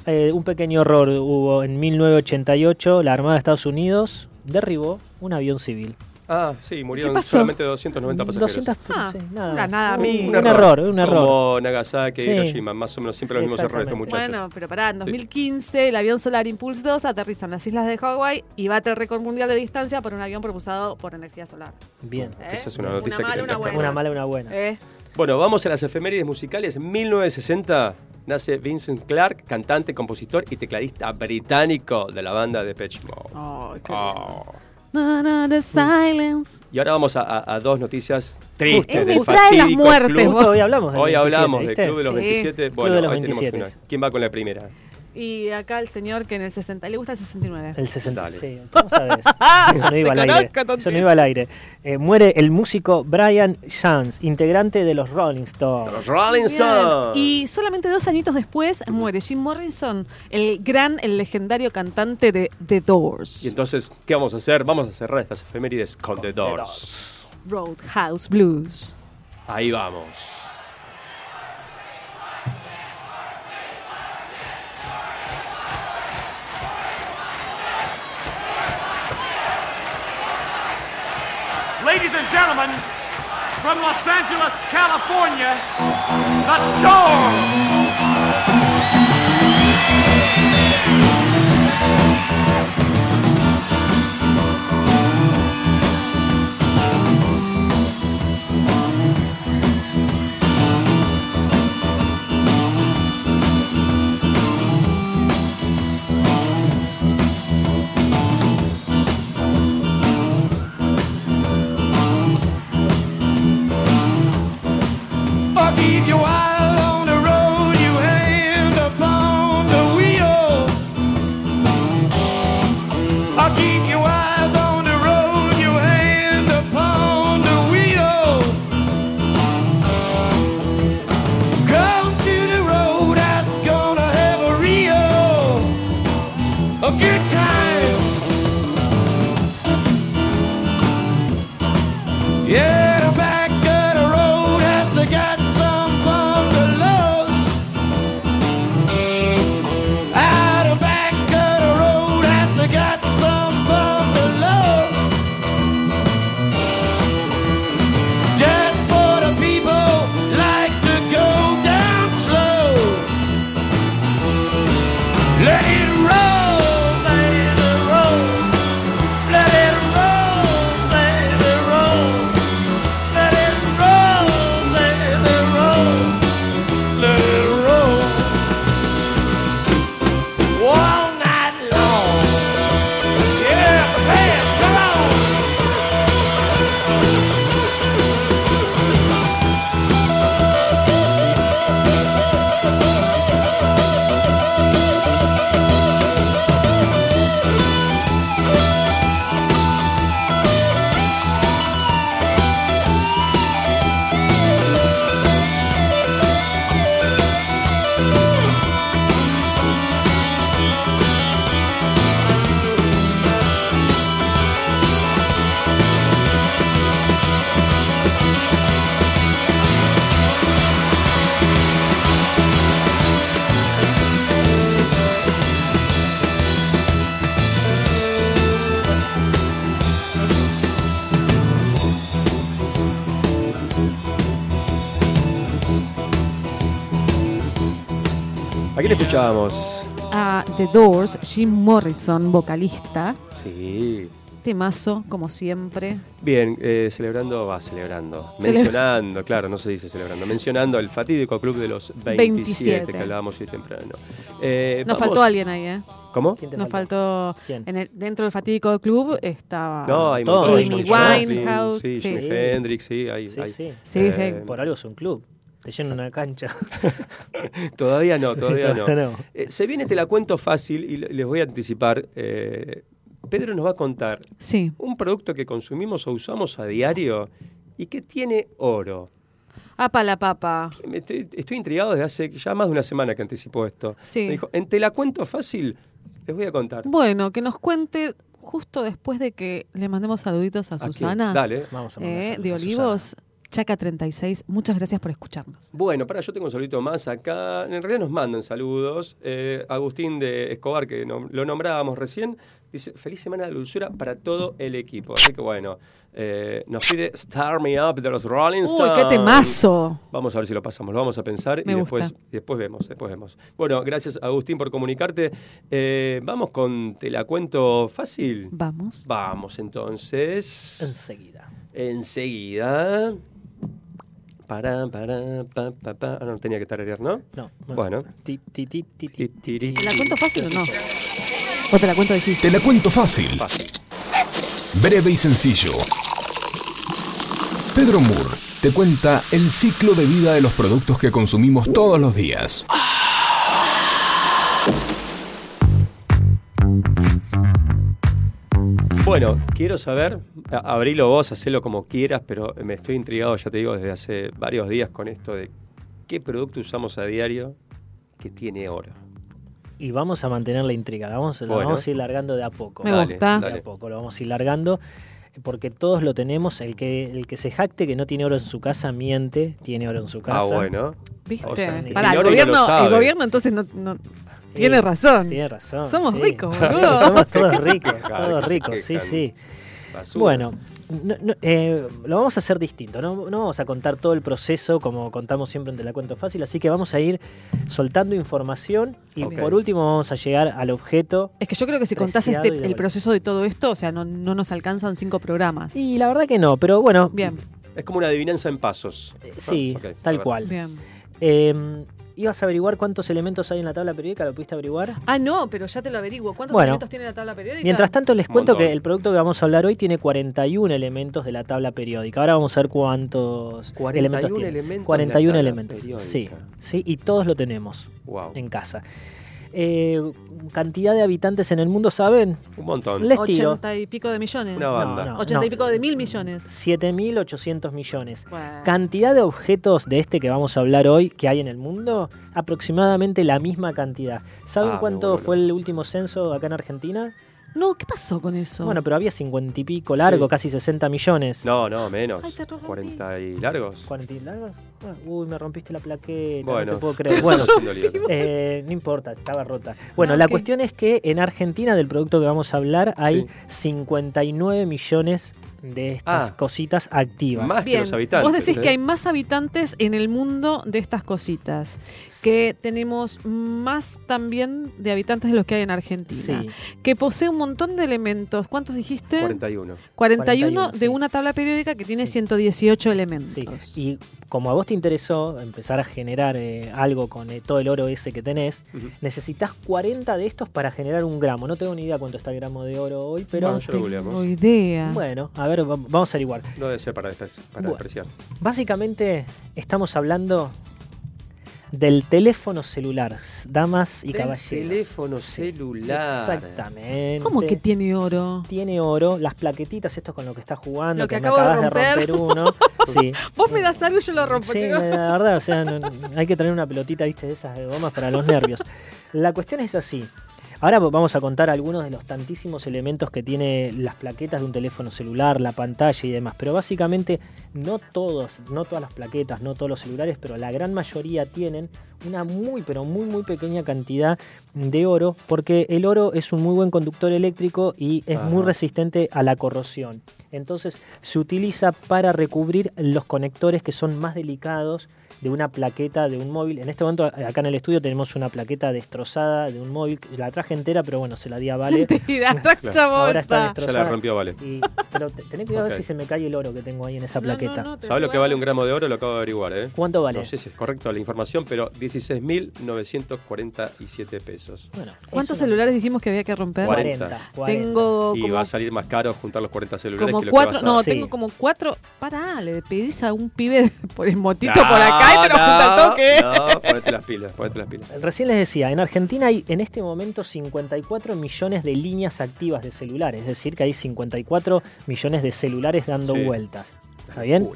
Eh, un pequeño error hubo en 1988. La Armada de Estados Unidos derribó un avión civil. Ah, sí, murieron solamente 290 pasajeros. 200, Ah, sí, nada, una nada, un, mil. un error, un error. Como Nagasaki, Sí. Hiroshima, más o menos siempre los mismos errores estos muchachos. Bueno, pero pará, en 2015 el avión Solar Impulse 2 aterriza en las islas de Hawái y bate el récord mundial de distancia por un avión propulsado por energía solar. Bien. ¿Eh? Esa es una noticia que mala, tendrás una que buena. Una mala, una buena. ¿Eh? Bueno, vamos a las efemérides musicales. En 1960 nace Vincent Clark, cantante, compositor y tecladista británico de la banda de Depeche Mode. Ay, qué Oh. The silence. Y ahora vamos a, a- a dos noticias tristes del las muertes, club. Hoy hablamos del Hoy 27, hablamos del. Club de los Sí. 27. Club Bueno, de los tenemos 27. una. ¿Quién va con la primera? Y acá el señor que en el 60 le gusta el 69. El 60. Dale. Sí, ¿cómo sabes? Eso *laughs* no iba al aire. Eso no iba al aire. Eh, muere el músico Brian Jones, integrante de los Rolling Stones. Los Rolling Bien. Stones. Y solamente dos añitos después muere Jim Morrison, el gran, el legendario cantante de The Doors. Y entonces, ¿qué vamos a hacer? Vamos a cerrar estas efemérides con The Doors. Roadhouse Blues. Ahí vamos. Ladies and gentlemen, from Los Angeles, California, The Doors. Escuchábamos? A The Doors, Jim Morrison, vocalista. Sí. Temazo, como siempre. Bien, eh, celebrando, va celebrando, Cele- mencionando, claro, no se dice celebrando, mencionando el fatídico club de los 27, 27. que hablábamos hoy temprano. Eh, Nos vamos- faltó alguien ahí, ¿eh? ¿Cómo? Nos faltó. ¿Quién? En el, dentro del fatídico club estaba. No, hay. Amy Winehouse. Sí, sí. Jimi Hendrix, sí, hay. Sí, hay. sí. Eh, Por algo es un club. Te llena una cancha. *laughs* Todavía no, *laughs* Sí, todavía no. Eh, se viene, te la cuento fácil y le- les voy a anticipar. eh, Pedro nos va a contar Sí. un producto que consumimos o usamos a diario y que tiene oro. Apa la papa. Estoy, estoy intrigado desde hace ya más de una semana que anticipó esto. Sí. Me dijo, en te la cuento fácil, les voy a contar. Bueno, que nos cuente justo después de que le mandemos saluditos a? Susana. Dale. Vamos a mandar eh, de a Olivos, Chaca 36. Muchas gracias por escucharnos. Bueno, para yo tengo un saludito más acá. En realidad nos mandan saludos. Eh, Agustín de Escobar, que lo nombrábamos recién, dice, feliz semana de dulzura para todo el equipo. Así que bueno, eh, nos pide Star Me Up de los Rolling Uy, Stones. qué temazo. Vamos a ver si lo pasamos, lo vamos a pensar Me y después, y después vemos, después vemos. Bueno, gracias Agustín por comunicarte. Eh, vamos con Te la cuento fácil. Vamos. Vamos entonces. Enseguida. Enseguida. Para, para, pa, pa, pa. Ah, no tenía que tararear, ¿no? No. Bueno. Ti, ti, ti. ¿Te la cuento fácil o no? ¿O te la cuento difícil? Te la cuento fácil. Breve y sencillo. Pedro Moore te cuenta el ciclo de vida de los productos que consumimos todos los días. Bueno, quiero saber, abrilo vos, hacelo como quieras, pero me estoy intrigado, ya te digo, desde hace varios días con esto de qué producto usamos a diario que tiene oro. Y vamos a mantener la intriga. la Vamos, la vamos a ir largando de a poco. Me Dale, gusta. De a poco, lo vamos a ir largando. Porque todos lo tenemos. El que, el que se jacte que no tiene oro en su casa miente. Tiene oro en su casa. Ah, bueno. ¿Viste? O sea, Pará, el no gobierno, el gobierno entonces no, tiene razón. Tiene razón. Somos sí. ricos, *laughs* boludo. Somos todos *laughs* ricos. Todos ricos, sí, sí. Basuras. Bueno, no- no, eh, lo vamos a hacer distinto, ¿no? no vamos a contar todo el proceso como contamos siempre en Te la Cuento Fácil, así que vamos a ir soltando información y por último vamos a llegar al objeto. Es que yo creo que si contás este, el proceso de todo esto, o sea, no, no nos alcanzan cinco programas. Y la verdad que no, pero bueno, Bien, Es como una adivinanza en pasos. sí, Ah, tal cual. bien. Eh, ¿Ibas a averiguar cuántos elementos hay en la tabla periódica? ¿Lo pudiste averiguar? Ah, no, pero ya te lo averiguo. ¿Cuántos Bueno. elementos tiene la tabla periódica? Mientras tanto les cuento que el producto que vamos a hablar hoy tiene 41 elementos de la tabla periódica. Ahora vamos a ver cuántos 41 elementos tiene. elementos de la 41 tabla elementos. periódica. Sí, sí, y todos lo tenemos Wow. en casa. Eh, cantidad de habitantes en el mundo, ¿saben? Un montón. Les tiro. Ochenta y pico de millones. Una banda. No, no, Ochenta y no. pico de mil millones. 7.800 millones. Bueno. Cantidad de objetos de este que vamos a hablar hoy que hay en el mundo, aproximadamente la misma cantidad. ¿Saben Ah, cuánto fue el último censo acá en Argentina? No, ¿qué pasó con eso? Bueno, pero había 50 y pico largo, Sí. casi 60 millones. No, no, menos. Ay, te rompí. 40 y largos. 40 y largo. Uy, me rompiste la plaqueta, Bueno, no te puedo *laughs* creer. Bueno, eh, no importa, estaba rota. Bueno, Ah, la cuestión es que en Argentina, del producto que vamos a hablar, hay Sí. 59 millones de estas Ah. cositas activas. Más que Bien, los habitantes. vos decís ¿eh? que hay más habitantes en el mundo de estas cositas, que tenemos más también de habitantes de los que hay en Argentina, Sí. que posee un montón de elementos. ¿Cuántos dijiste? 41. 41, 41, de sí. una tabla periódica que tiene Sí. 118 elementos. Sí, y como a vos te interesó empezar a generar eh, algo con eh, todo el oro ese que tenés, necesitas 40 de estos para generar un gramo. No tengo ni idea cuánto está el gramo de oro hoy, pero Bueno, ya lo tengo idea. bueno, a ver, va- vamos a averiguar. No debe ser para, despre- para Bueno. despreciar. Básicamente estamos hablando del teléfono celular, damas y Del caballeros. teléfono Sí, celular. Exactamente. ¿Cómo que tiene oro? tiene oro? Las plaquetitas, esto es con lo que está jugando, Lo que me de acabas de romper. romper, *laughs* uno. Sí. Vos me das algo y yo lo rompo, Sí, chicos. la verdad, o sea, no- hay que tener una pelotita, viste, de esas de gomas para los nervios. *laughs* La cuestión es así. Ahora vamos a contar algunos de los tantísimos elementos que tiene las plaquetas de un teléfono celular, la pantalla y demás. Pero básicamente no todos, no todas las plaquetas, no todos los celulares, pero la gran mayoría tienen una muy, pero muy, muy pequeña cantidad de oro, porque el oro es un muy buen conductor eléctrico y es muy resistente a la corrosión. Entonces se utiliza para recubrir los conectores que son más delicados de una plaqueta de un móvil. En este momento acá en el estudio tenemos una plaqueta destrozada de un móvil. La traje entera, pero bueno, se la di a Vale. *laughs* Mentira, tracha Ahora está bolsa. Ya destrozada. la rompió, vale. Y- pero te- tenés cuidado Ok. si se me cae el oro que tengo ahí en esa No, no, plaqueta. no, te ¿Sabes lo que vale un gramo de oro? Lo acabo de averiguar, ¿eh? ¿Cuánto vale? No sé si es correcto la información, pero 16.947 pesos. Bueno, ¿Cuántos celulares dijimos que había que romper? 40. 40. Tengo Y como, va a salir más caro juntar los 40 celulares como que lo cuatro. que vas a No, Sí. tengo como cuatro. Pará, le pedís a un pibe *laughs* por el motito No, por acá y te lo junta al toque. No, ponete las pilas, ponete las pilas. Recién les decía, en Argentina hay en este momento 54 millones de líneas activas de celulares, es decir, que hay 54 millones de celulares dando Sí. vueltas. ¿Está bien?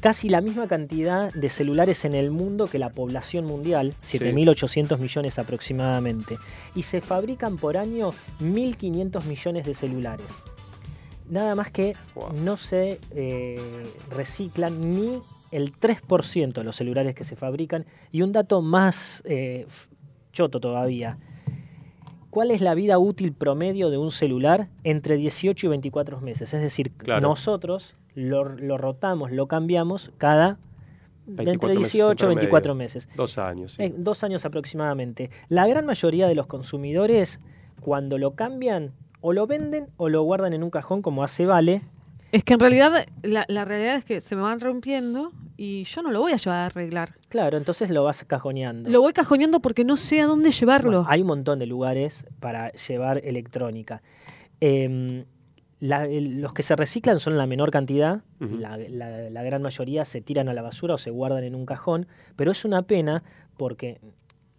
Casi la misma cantidad de celulares en el mundo que la población mundial, Sí. 7.800 millones aproximadamente. Y se fabrican por año 1.500 millones de celulares. Nada más que Wow. no se eh, reciclan ni el 3% de los celulares que se fabrican. Y un dato más eh, choto todavía. ¿Cuál es la vida útil promedio de un celular? Entre 18 y 24 meses. Es decir, Claro. nosotros lo, lo rotamos, lo cambiamos cada de 24 entre meses en 18 y promedio. 24 meses. Dos años, sí. Eh, dos años aproximadamente. La gran mayoría de los consumidores, cuando lo cambian, o lo venden o lo guardan en un cajón como hace Vale. Es que en realidad, la, la realidad es que se me van rompiendo y yo no lo voy a llevar a arreglar. Claro, entonces lo vas cajoneando. Lo voy cajoneando porque no sé a dónde llevarlo. Bueno, hay un montón de lugares para llevar electrónica. Em, la- el- los que se reciclan son la menor cantidad, Ujú. la, la- la gran mayoría se tiran a la basura o se guardan en un cajón, pero es una pena porque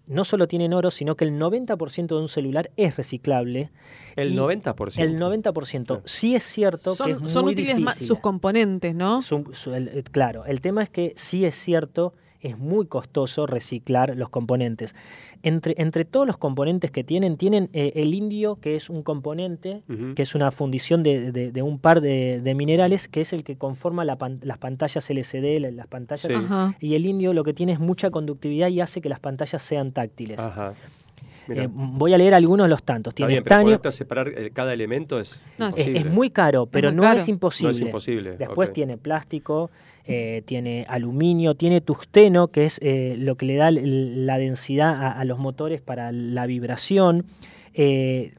no solo tienen oro, sino que el 90% de un celular es reciclable. El y 90%. El 90%. Sí es cierto que es son muy útiles difícil. sus componentes, ¿no? Su- su- el- eh, claro, el tema es que sí es cierto, es muy costoso reciclar los componentes. Entre, entre todos los componentes que tienen, tienen eh, el indio, que es un componente, que es una fundición de, de- de un par de, de minerales, que es el que conforma la pan- las pantallas LCD, la- las pantallas. Sí. Y el indio lo que tiene es mucha conductividad y hace que las pantallas sean táctiles. Ajá. Eh, voy a leer algunos de los tantos. Tiene bien, pero estaño, a separar eh, cada elemento es No, es, es muy caro, pero muy no caro. es imposible. No es imposible. Después ok. tiene plástico, eh, tiene aluminio, tiene tungsteno, que es eh, lo que le da la densidad a, a los motores para la vibración. Eh,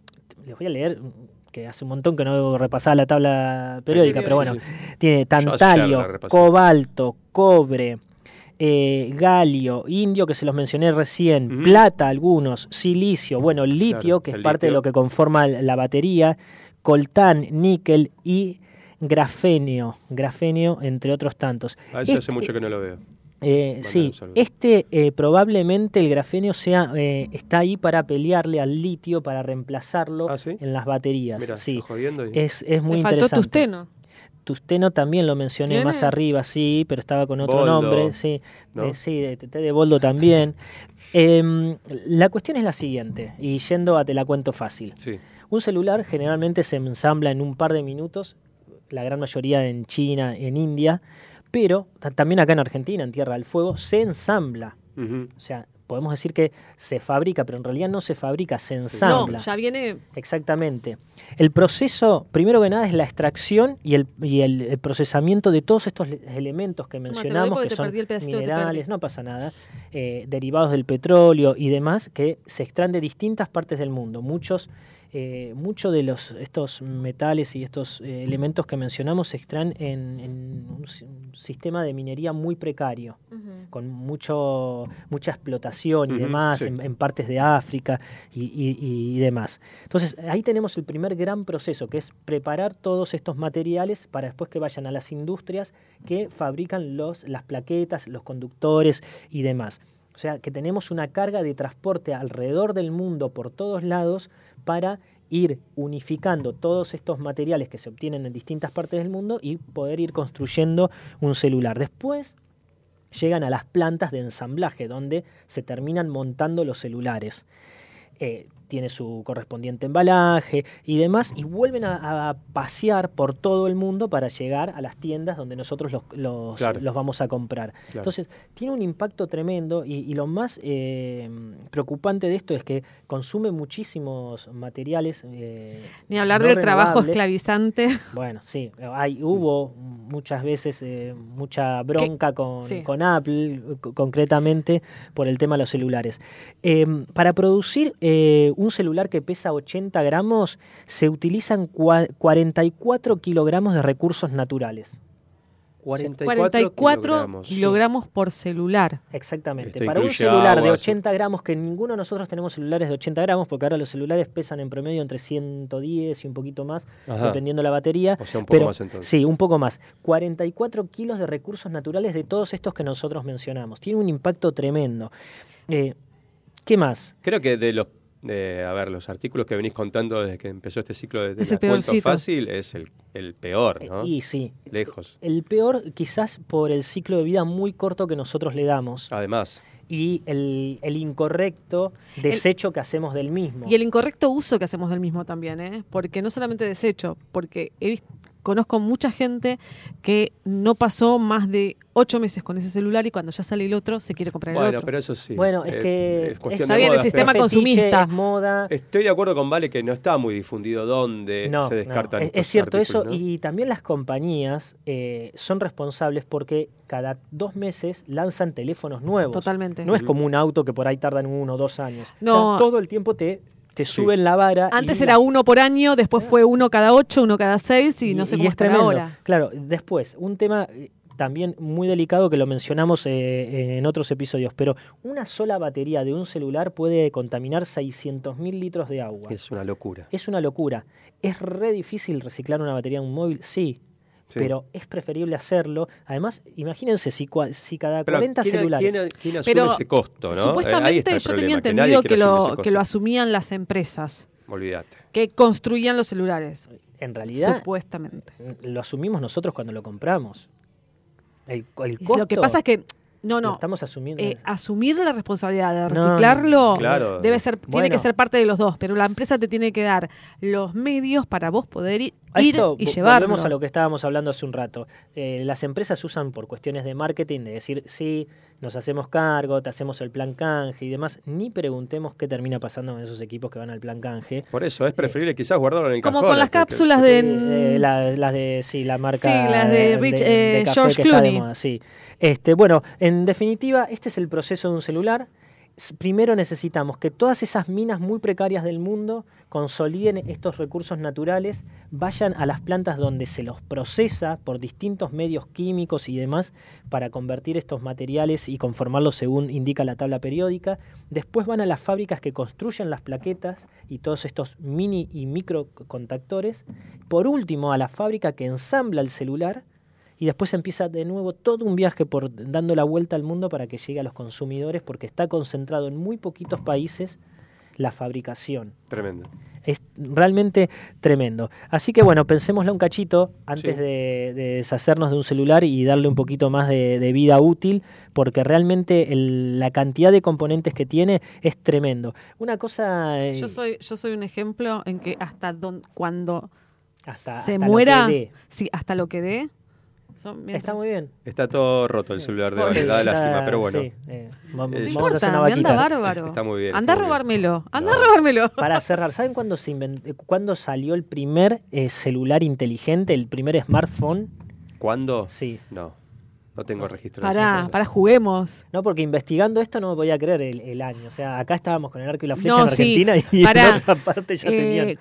les voy a leer, que hace un montón que no repasaba la tabla periódica, pero bueno, sí. tiene tantalio, cobalto, cobre. eh, galio, indio que se los mencioné recién, plata algunos, silicio, bueno, litio Claro, que es parte de lo que conforma la batería, coltán, níquel y grafenio, grafenio entre otros tantos. A ese hace Este- mucho que no lo veo. eh, sí, este eh, probablemente el grafenio sea eh, está ahí para pelearle al litio, para reemplazarlo ¿Ah, sí? en las baterías. Sí, jodiendo y- es, es muy Le faltó interesante. tusteno. Tusteno también lo mencioné ¿Tiene? más arriba, sí, pero estaba con otro Boldo, nombre, sí, ¿no? de, sí, de, de Boldo también. *laughs* Em, la cuestión es la siguiente, y yendo a te la cuento fácil. Sí. Un celular generalmente se ensambla en un par de minutos, la gran mayoría en China, en India, pero ta- también acá en Argentina, en Tierra del Fuego, se ensambla. O sea, podemos decir que se fabrica, pero en realidad no se fabrica, se ensambla. No, ya viene. Exactamente. El proceso, primero que nada, es la extracción y el, y el- el procesamiento de todos estos le- elementos que mencionamos, que son minerales, no pasa nada, eh, derivados del petróleo y demás, que se extraen de distintas partes del mundo. Muchos, eh, muchos de los, estos metales y estos eh, elementos que mencionamos se extraen en, en un, si- un sistema de minería muy precario con mucho, mucha explotación y demás sí. en, en partes de África y, y- y demás. Entonces, ahí tenemos el primer gran proceso, que es preparar todos estos materiales para después que vayan a las industrias que fabrican los, las plaquetas, los conductores y demás. O sea, que tenemos una carga de transporte alrededor del mundo por todos lados para ir unificando todos estos materiales que se obtienen en distintas partes del mundo y poder ir construyendo un celular. Después llegan a las plantas de ensamblaje, donde se terminan montando los celulares. Eh, tiene su correspondiente embalaje y demás, y vuelven a, a pasear por todo el mundo para llegar a las tiendas donde nosotros los, los- Claro. los vamos a comprar. Claro. Entonces, tiene un impacto tremendo y, y lo más eh, preocupante de esto es que consume muchísimos materiales. eh, Ni hablar no del trabajo esclavizante. Bueno, sí, hay, hubo muchas veces eh, mucha bronca con, sí. con Apple, co- concretamente por el tema de los celulares. Eh, para producir eh, un celular que pesa 80 gramos, se utilizan cua- 44 kilogramos de recursos naturales. 44 kilogramos, por celular. Exactamente. Esto Para un celular de agua, 80 gramos, que ninguno de nosotros tenemos celulares de 80 gramos, porque ahora los celulares pesan en promedio entre 110 y un poquito más, Ajá. dependiendo la batería. O sea, un poco Pero- más entonces. Sí, un poco más. 44 kilos de recursos naturales de todos estos que nosotros mencionamos. Tiene un impacto tremendo. Eh, ¿Qué más? Creo que de los de, a ver, los artículos que venís contando desde que empezó este ciclo de, de Es la el cuento fácil es el, el peor, ¿no? Y sí. Lejos. El peor quizás por el ciclo de vida muy corto que nosotros le damos Además. y el, el incorrecto desecho que hacemos del mismo. Y el incorrecto uso que hacemos del mismo también, ¿eh? Porque no solamente desecho, porque he vis- conozco mucha gente que no pasó más de ocho meses con ese celular y cuando ya sale el otro se quiere comprar el Bueno, otro. pero eso sí. Bueno, es eh, que es cuestión está de bien el sistema pero- consumista. es moda. Estoy de acuerdo con Vale que no está muy difundido dónde No, se no, descartan es, estos es cierto eso ¿no? y también las compañías eh, son responsables porque cada dos meses lanzan teléfonos nuevos. Totalmente. No es como un auto que por ahí tardan uno o dos años. O No. sea, todo el tiempo te, te suben la vara. Antes era la- uno por año, después fue uno cada ocho, uno cada seis y, no sé y cómo es estará tremendo. ahora. Claro, después, un tema eh, también muy delicado que lo mencionamos eh, en otros episodios, pero una sola batería de un celular puede contaminar 600.000 litros de agua. Es una locura. Es una locura. ¿Es re difícil reciclar una batería de un móvil? Sí. Sí. Pero es preferible hacerlo. Además, imagínense si, cua- si cada Pero 40 ¿quién- celulares. quién- quién asume Pero ese costo, no? Eh, ahí Supuestamente está el yo tenía problema, entendido que, lo, que lo asumían las empresas Olvídate. que construían los celulares. En realidad, Supuestamente. lo asumimos nosotros cuando lo compramos. El, el Y costo Lo que pasa es que, no, no, estamos asumiendo. eh, asumir la responsabilidad de No, reciclarlo claro. debe ser, tiene Bueno. que ser parte de los dos, pero la empresa te tiene que dar los medios para vos poder ir, A ir esto y llevarlo. Volvemos a lo que estábamos hablando hace un rato. Eh, las empresas usan por cuestiones de marketing, de decir, sí, nos hacemos cargo, te hacemos el plan canje y demás. Ni preguntemos qué termina pasando con esos equipos que van al plan canje. Por eso es preferible quizás guardarlo en el Como cajón. con las que- cápsulas de... eh, la- las de, sí, la marca. Sí, las de Rich- eh, café George que está de Clooney. moda, sí. Este, bueno, en definitiva, este es el proceso de un celular. Primero necesitamos que todas esas minas muy precarias del mundo consoliden estos recursos naturales, vayan a las plantas donde se los procesa por distintos medios químicos y demás para convertir estos materiales y conformarlos según indica la tabla periódica. Después van a las fábricas que construyen las plaquetas y todos estos mini y micro contactores. Por último, a la fábrica que ensambla el celular y después empieza de nuevo todo un viaje por dando la vuelta al mundo para que llegue a los consumidores porque está concentrado en muy poquitos países la fabricación. Tremendo. Es realmente tremendo. Así que bueno, pensémoslo un cachito antes Sí. de, de deshacernos de un celular y darle un poquito más de, de vida útil, porque realmente el- la cantidad de componentes que tiene es tremendo. Una cosa... eh, Yo soy, yo soy un ejemplo en que hasta don, cuando Hasta- se hasta lo muera, que dé. sí, hasta lo que dé, Mientras- Está muy bien. Está todo roto el celular de. Vale, da lástima, pero bueno. sí, eh, vamos- Eh, vamos No a hacer importa, una me anda vaquita. bárbaro. Está muy bien. Anda a está muy bien. robármelo, anda a robármelo. *laughs* Para cerrar, ¿saben cuándo, se invent- eh, cuándo salió el primer eh, celular inteligente, el primer smartphone? ¿Cuándo? Sí. No, no tengo registro de cosas. pará, juguemos. No, porque investigando esto no me podía creer el, el año. O sea, acá estábamos con el arco y la flecha No, en sí, Argentina y pará. en otra parte ya Eh, tenían.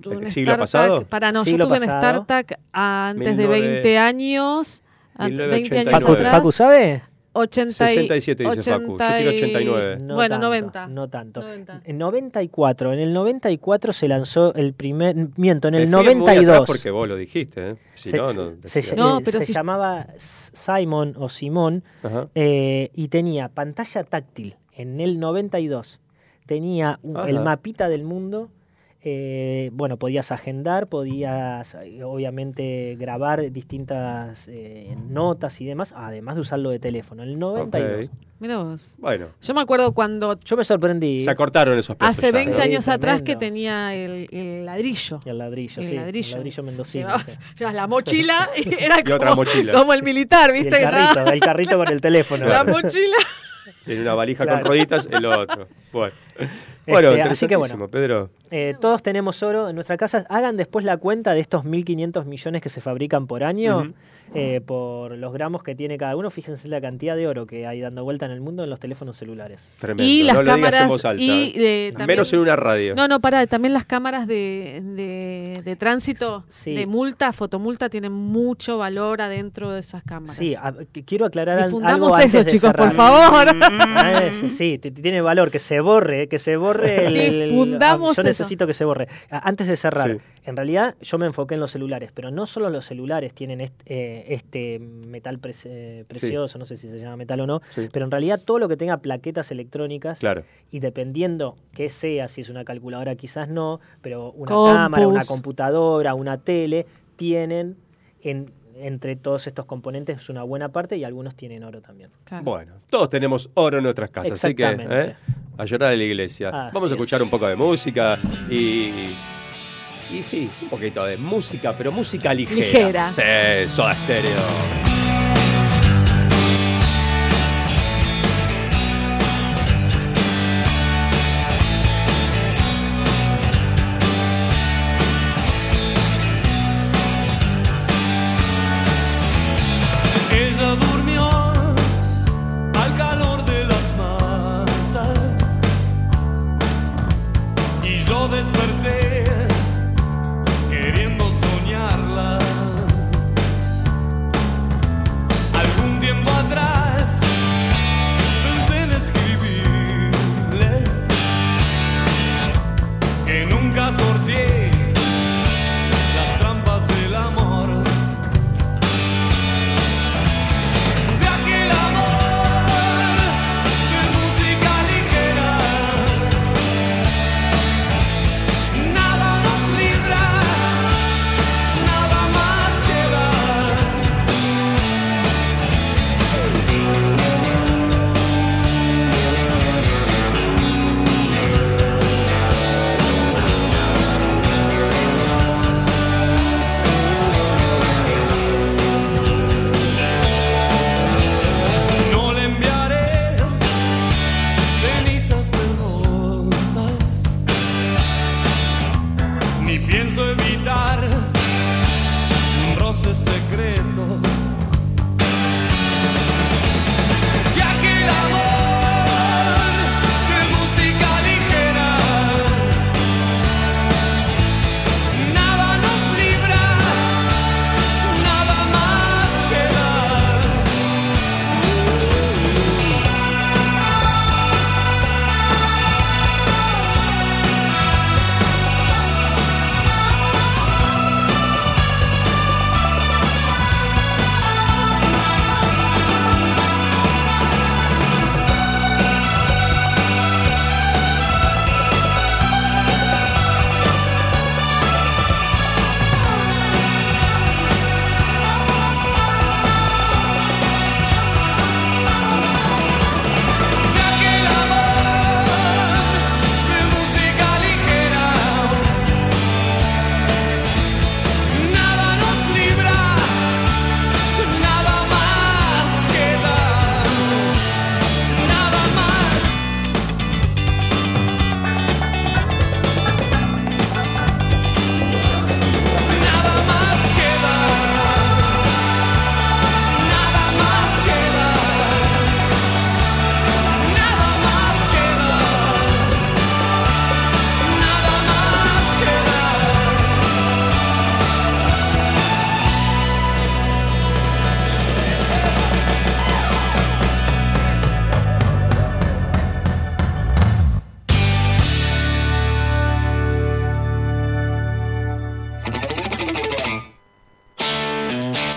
yo ¿El siglo StarTAC- pasado? Pará, no, Siglo yo tuve un pasado. StarTAC antes de 19 20 años. an- 20 años Facu, 1989. atrás. Facu, ¿sabe? 80 y- 67 dice Facu, yo tiro 89. No bueno, tanto, 90. No tanto. 90. En 94, en el 94 se lanzó el primer, miento, en Me el fui muy atrás 92. porque vos lo dijiste, ¿eh? Si se, no, se- no. se ll- No, pero se si- llamaba Simon o Simón eh, y tenía pantalla táctil en el 92. Tenía un- el mapita del mundo. Eh, bueno, podías agendar, podías eh, obviamente grabar distintas eh, notas y demás, además de usarlo de teléfono. El 92. Ok. Mira vos. Bueno, Yo me acuerdo cuando Yo me sorprendí. se acortaron esos plazos. hace ya, 20 ¿no? Sí, años atrás que tenía el, el ladrillo. El ladrillo, El sí. ladrillo. El ladrillo mendocino. Llevabas, sí. *laughs* llevabas la mochila y *laughs* era Y como, otra mochila. como el militar, Y el ¿viste? que ya- carrito, el carrito con el teléfono. la mochila. En una valija Claro. con rueditas, el otro. Bueno, bueno Este, así que bueno. Pedro. Eh, todos tenemos oro en nuestra casa. Hagan después la cuenta de estos 1.500 millones que se fabrican por año, eh, por los gramos que tiene cada uno. Fíjense la cantidad de oro que hay dando vuelta en el mundo en los teléfonos celulares. Tremendo. Y las no lo digas en cámaras. voz alta, y, ¿eh? eh, también- Menos en una radio. No, no, pará, también las cámaras de, de, de tránsito, Sí. de multa, fotomulta, tienen mucho valor adentro de esas cámaras. Sí, a- que quiero aclarar Difundamos algo antes eso, de chicos, por favor. *laughs* Ah, sí, tiene valor, que se borre, que se borre el... el- el- Difundamos yo eso. necesito que se borre. A- Antes de cerrar, Sí. en realidad yo me enfoqué en los celulares, pero no solo los celulares tienen eh, este, metal pre- eh, precioso, no sé si se llama metal o no, Sí. pero en realidad todo lo que tenga plaquetas electrónicas, Claro. y dependiendo que sea, si es una calculadora quizás no, pero una Compus. cámara, una computadora, una tele, tienen en- entre todos estos componentes una buena parte y algunos tienen oro también. Claro. Bueno, todos tenemos oro en nuestras casas, así que. ¿eh? a llorar a la iglesia. Así Vamos a escuchar es. un poco de música y. Y sí, un poquito de música, pero música ligera. Ligera. Sí, Soda Stereo.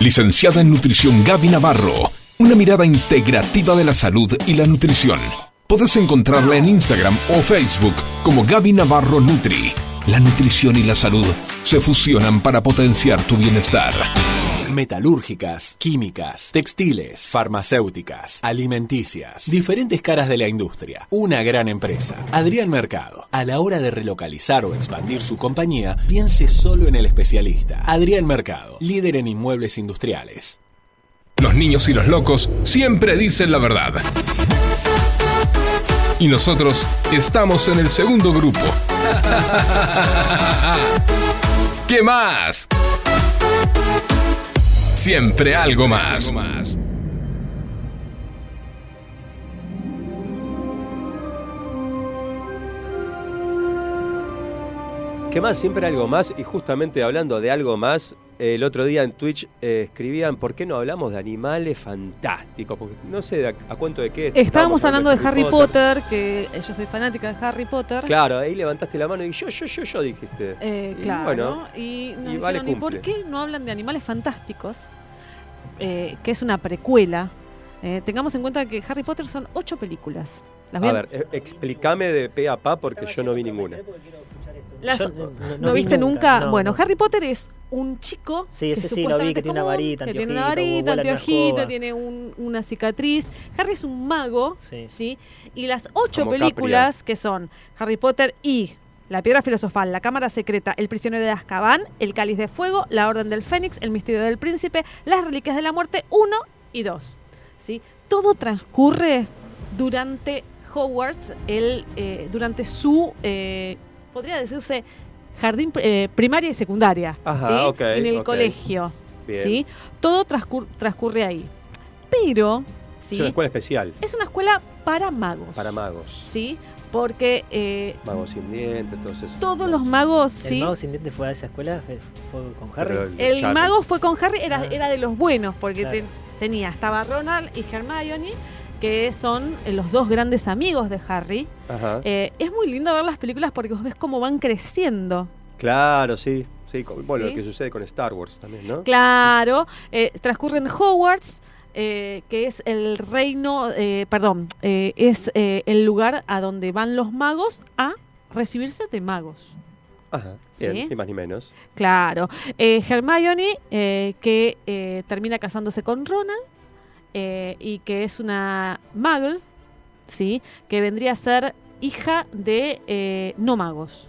Licenciada en Nutrición Gaby Navarro. Una mirada integrativa de la salud y la nutrición. Podés encontrarla en Instagram o Facebook como Gaby Navarro Nutri. La nutrición y la salud se fusionan para potenciar tu bienestar. Metalúrgicas, químicas, textiles, farmacéuticas, alimenticias, diferentes caras de la industria. Una gran empresa. Adrián Mercado. A la hora de relocalizar o expandir su compañía, piense solo en el especialista. Adrián Mercado, líder en inmuebles industriales. Los niños y los locos siempre dicen la verdad. Y nosotros estamos en el segundo grupo. *laughs* ¿Qué más? Siempre algo más. ¿Qué más? Siempre algo más. Y justamente hablando de algo más, el otro día en Twitch eh, escribían, ¿por qué no hablamos de animales fantásticos? Porque no sé a, a cuánto de qué. Estábamos hablando de Harry Potter, que eh, yo soy fanática de Harry Potter. Claro, ahí levantaste la mano y yo, yo, yo, yo dijiste. Eh, Y claro. bueno, y nos y vale dijeron, ¿y por qué no hablan de Animales Fantásticos? Eh, que es una precuela. Eh, tengamos en cuenta que Harry Potter son ocho películas. Las A ver, eh, explícame de pe a pa porque yo no vi ninguna. las- ¿No, no- no vi viste nunca, nunca? no, bueno, no. Harry Potter es un chico Sí, ese sí, lo vi, que tiene una varita, que tiene una varita, anteojito, tiene un- una cicatriz. Harry es un mago, Sí. ¿sí? Y las ocho Como películas que son Harry Potter y La Piedra Filosofal, La Cámara Secreta, El Prisionero de Azkaban, El Cáliz de Fuego, La Orden del Fénix, El Misterio del Príncipe, Las Reliquias de la Muerte 1 y 2, ¿sí? Todo transcurre durante Hogwarts, el, eh, durante su, eh, podría decirse, jardín eh, primaria y secundaria, Ajá, ¿sí? en el colegio, Bien. ¿sí? Todo transcur- transcurre ahí. Pero, ¿sí? Es una escuela especial Es una escuela para magos. para magos. Sí, porque eh, Magos sin dientes, todos los magos, ¿El sí. mago sin dientes fue a esa escuela? ¿Fue con Harry? Pero el- El mago fue con Harry, era, Ah. era de los buenos, porque Claro. te- tenía, estaba Ronald y Hermione, que son eh, los dos grandes amigos de Harry. Ajá. Eh, es muy lindo ver las películas porque vos ves cómo van creciendo. Claro, sí. sí bueno, Sí. lo que sucede con Star Wars también, ¿no? Claro, eh, transcurre en Hogwarts, eh, que es el reino, eh, perdón, es el lugar a donde van los magos a recibirse de magos. Ajá. Bien, Sí. ni más ni menos. Claro. Hermione, que termina casándose con Ronald eh, y que es una muggle, ¿sí? Que vendría a ser hija de eh, no magos.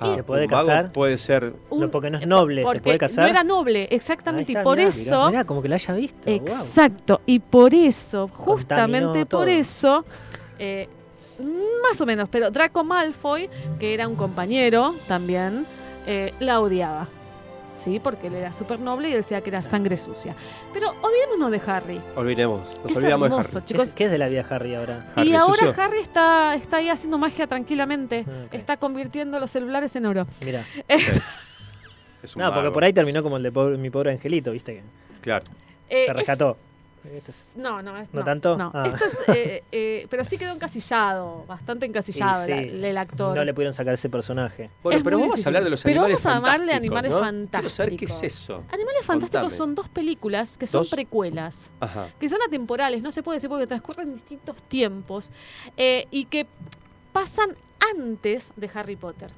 Ah, ¿Se puede un mago casar? Puede ser. Un- No, porque no es noble, ¿se puede casar? No era noble, exactamente. está, y por mirá, eso... mirá, mirá, como que la haya visto. Exacto, y por eso, justamente por todo. eso, eh, más o menos, pero Draco Malfoy, que era un compañero también, eh, la odiaba. Sí, porque él era súper noble y decía que era sangre sucia. Pero olvidémonos de Harry. Olvidemos. Nos Es olvidamos hermoso, de Harry. ¿Qué, chicos. es, qué es de la vida de Harry ahora? Harry y ahora sucio. Harry está, está ahí haciendo magia tranquilamente. Ah. Está convirtiendo los celulares en oro. Mira. *laughs* Es un No, porque por ahí terminó como el de pobre- mi pobre angelito, ¿viste? Que Claro. Eh, se es- rescató. Es- No, no, es- ¿No tanto? No, Ah. Esto es, eh, eh, pero sí quedó encasillado, bastante encasillado sí, el, el actor. No le pudieron sacar ese personaje. Bueno, Es pero vamos difícil. a hablar de los Pero animales vamos a hablar de animales ¿no? fantásticos. Quiero saber qué es eso. Animales Fantásticos Contame. son dos películas que son ¿Dos? precuelas, Ajá. que son atemporales, no se puede decir porque transcurren distintos tiempos eh, y que pasan antes de Harry Potter.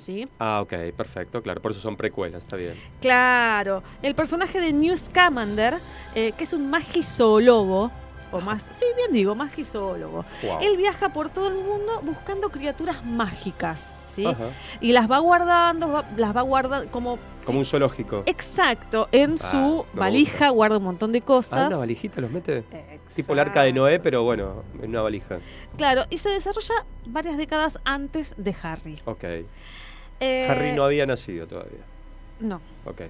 ¿Sí? Ah, ok, perfecto, claro. Por eso son precuelas, está bien. Claro. El personaje de Newt Scamander, eh, que es un magizoólogo, o más, sí, bien digo, magizoólogo. Wow. Él viaja por todo el mundo buscando criaturas mágicas, ¿sí? Ajá. Y las va guardando, va- las va guardando como... Como un zoológico. Exacto, en Ah, su valija guarda un montón de Ah, cosas. una valijita los mete. Tipo el arca de Noé, pero bueno, en una valija. Claro, y se desarrolla varias décadas antes de Harry. Ok. Eh, Harry no había nacido todavía. No, Ok.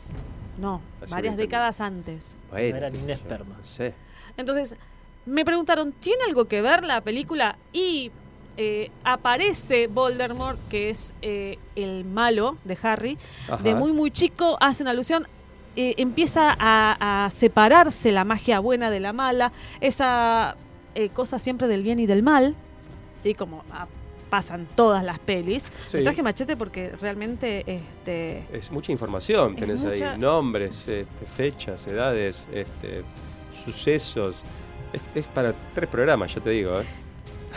no, Así varias décadas antes. Bueno, No era ni esperma. No sé. Entonces, me preguntaron, ¿tiene algo que ver la película? Y eh, aparece Voldemort, que es eh, el malo de Harry. Ajá. De muy, muy chico, hace una alusión. eh, empieza a, a separarse la magia buena de la mala, esa eh, cosa siempre del bien y del mal, ¿sí? Como a pasan todas las pelis. Sí. Me traje machete porque realmente este, Es mucha información, Es tenés mucha- ahí nombres, este, fechas, edades, este, sucesos. Es, es para tres programas, ya te digo. ¿eh?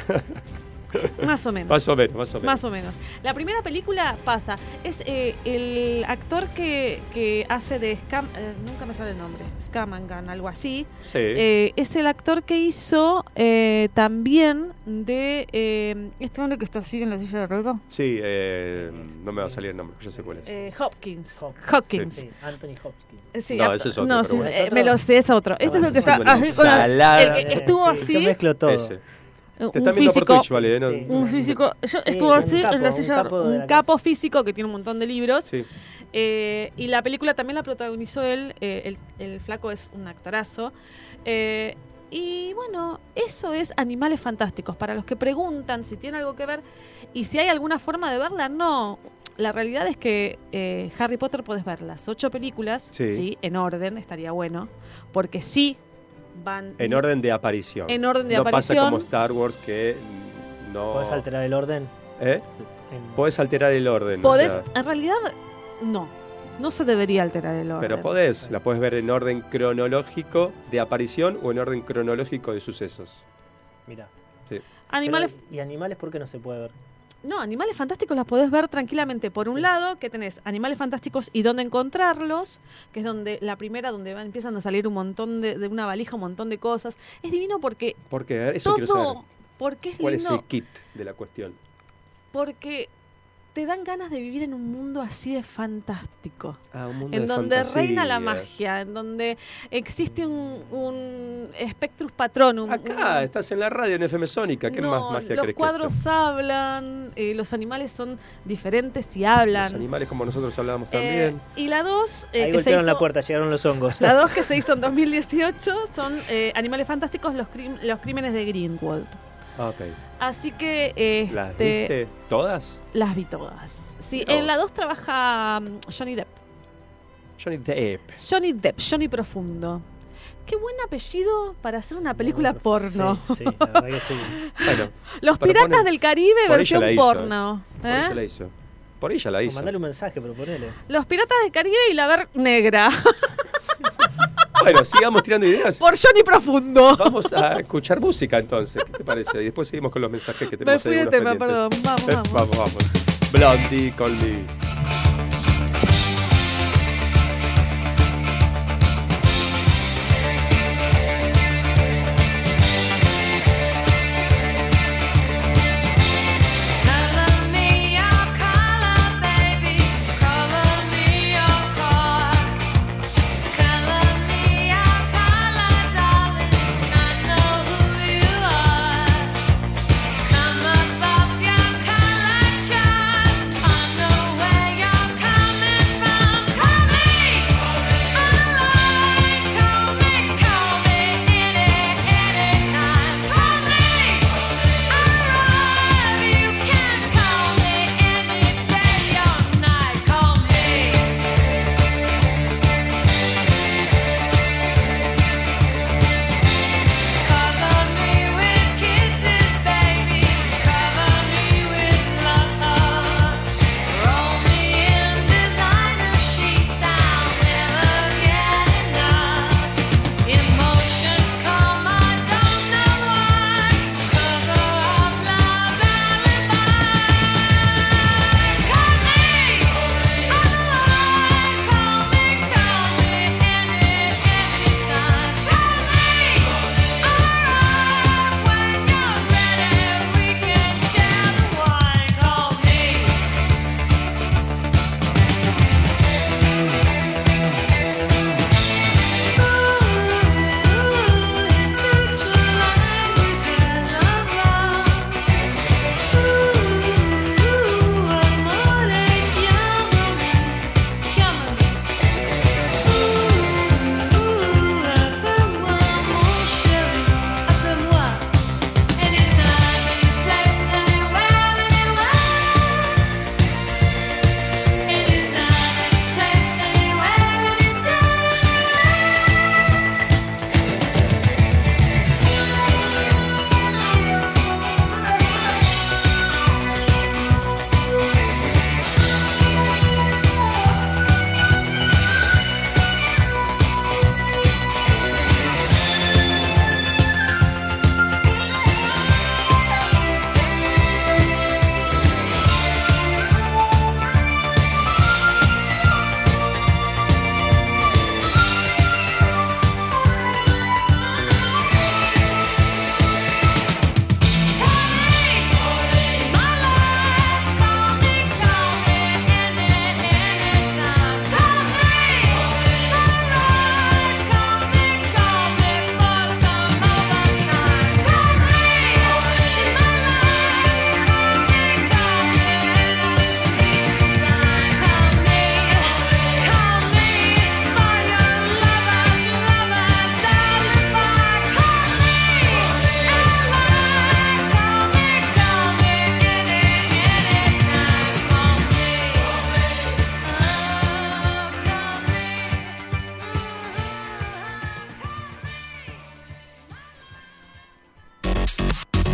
*laughs* *laughs* más o menos. Más o menos, más o menos. Más o menos. La primera película pasa. Es eh, el actor que, que hace de Scam. eh, nunca me sale el nombre. Scamangan, algo así. Sí. Eh, es el actor que hizo eh, también de eh, este hombre que está así en la silla de ruedas. Sí, eh, no me va a salir el nombre, yo sé cuál es. Eh, Hopkins. Hopkins. Sí, Anthony Hopkins. Sí, No, ese es otro, no, sí, bueno. eh, me lo sé, es otro. Este es el que está así *laughs* con el que estuvo Sí, así. yo mezclo todo. Ese. Un Te están por físico- Twitch, vale. ¿no? Sí. Un físico, yo Sí, estuvo un así capo, en la un silla, capo un capo físico que tiene un montón de libros. Sí. Eh, y la película también la protagonizó él, eh, el, el flaco es un actorazo. Eh, y bueno, eso es Animales Fantásticos. Para los que preguntan si tiene algo que ver y si hay alguna forma de verla, no. La realidad es que eh, Harry Potter puedes ver las ocho películas, Sí. sí. en orden, estaría bueno, porque sí van En orden de aparición. En orden de no pasa aparición. como Star Wars que no. ¿Puedes alterar el orden? ¿Eh? En- Podés alterar el orden. o Podés, sea, en realidad, no. No se debería alterar el orden. pero podés, la podés ver en orden cronológico de aparición o en orden cronológico de sucesos. Mira. Sí. Animales, ¿Y animales por qué no se puede ver? No, animales fantásticos las podés ver tranquilamente. Por un lado, que tenés animales fantásticos y dónde encontrarlos, que es donde la primera, donde van- empiezan a salir un montón de, de una valija, un montón de cosas. Es divino porque ¿Por qué? Eso quiero saber. porque es ¿Cuál es el kit de la cuestión? porque te dan ganas de vivir en un mundo así de fantástico. Ah, un mundo en de donde reina la magia, en donde existe un, un Spectrus Patronum. Acá, un- estás en la radio en FM Sónica. ¿Qué no, más magia los que cuadros esto? hablan, eh, los animales son diferentes y hablan. Los animales como nosotros hablábamos Eh, también. y la 2 Ahí que se hizo, la puerta, llegaron los hongos. la dos *laughs* que se hizo en 2018 son eh, Animales Fantásticos, los, crim- los crímenes de Greenwald. Ah, ok. Así que este, ¿Las viste todas? las vi todas. Sí, en la 2 trabaja mm, Johnny Depp. Johnny Depp. Johnny Depp, Johnny Profundo. Qué buen apellido para hacer una película porno. Sí, sí, la verdad que sí. *laughs* Bueno, Los pero Piratas del Caribe, por versión hizo, porno. Por ¿eh? ella la hizo. Por ella la O hizo. mandale un mensaje, proponele. Los Piratas del Caribe y la ver negra. *laughs* Bueno, sigamos tirando ideas. Por Johnny Profundo. Vamos a escuchar música entonces. ¿Qué te parece? Y después seguimos con los mensajes que Me tenemos fui ahí de tema, perdón. Vamos, *laughs* vamos. vamos, vamos. Blondie con Lee.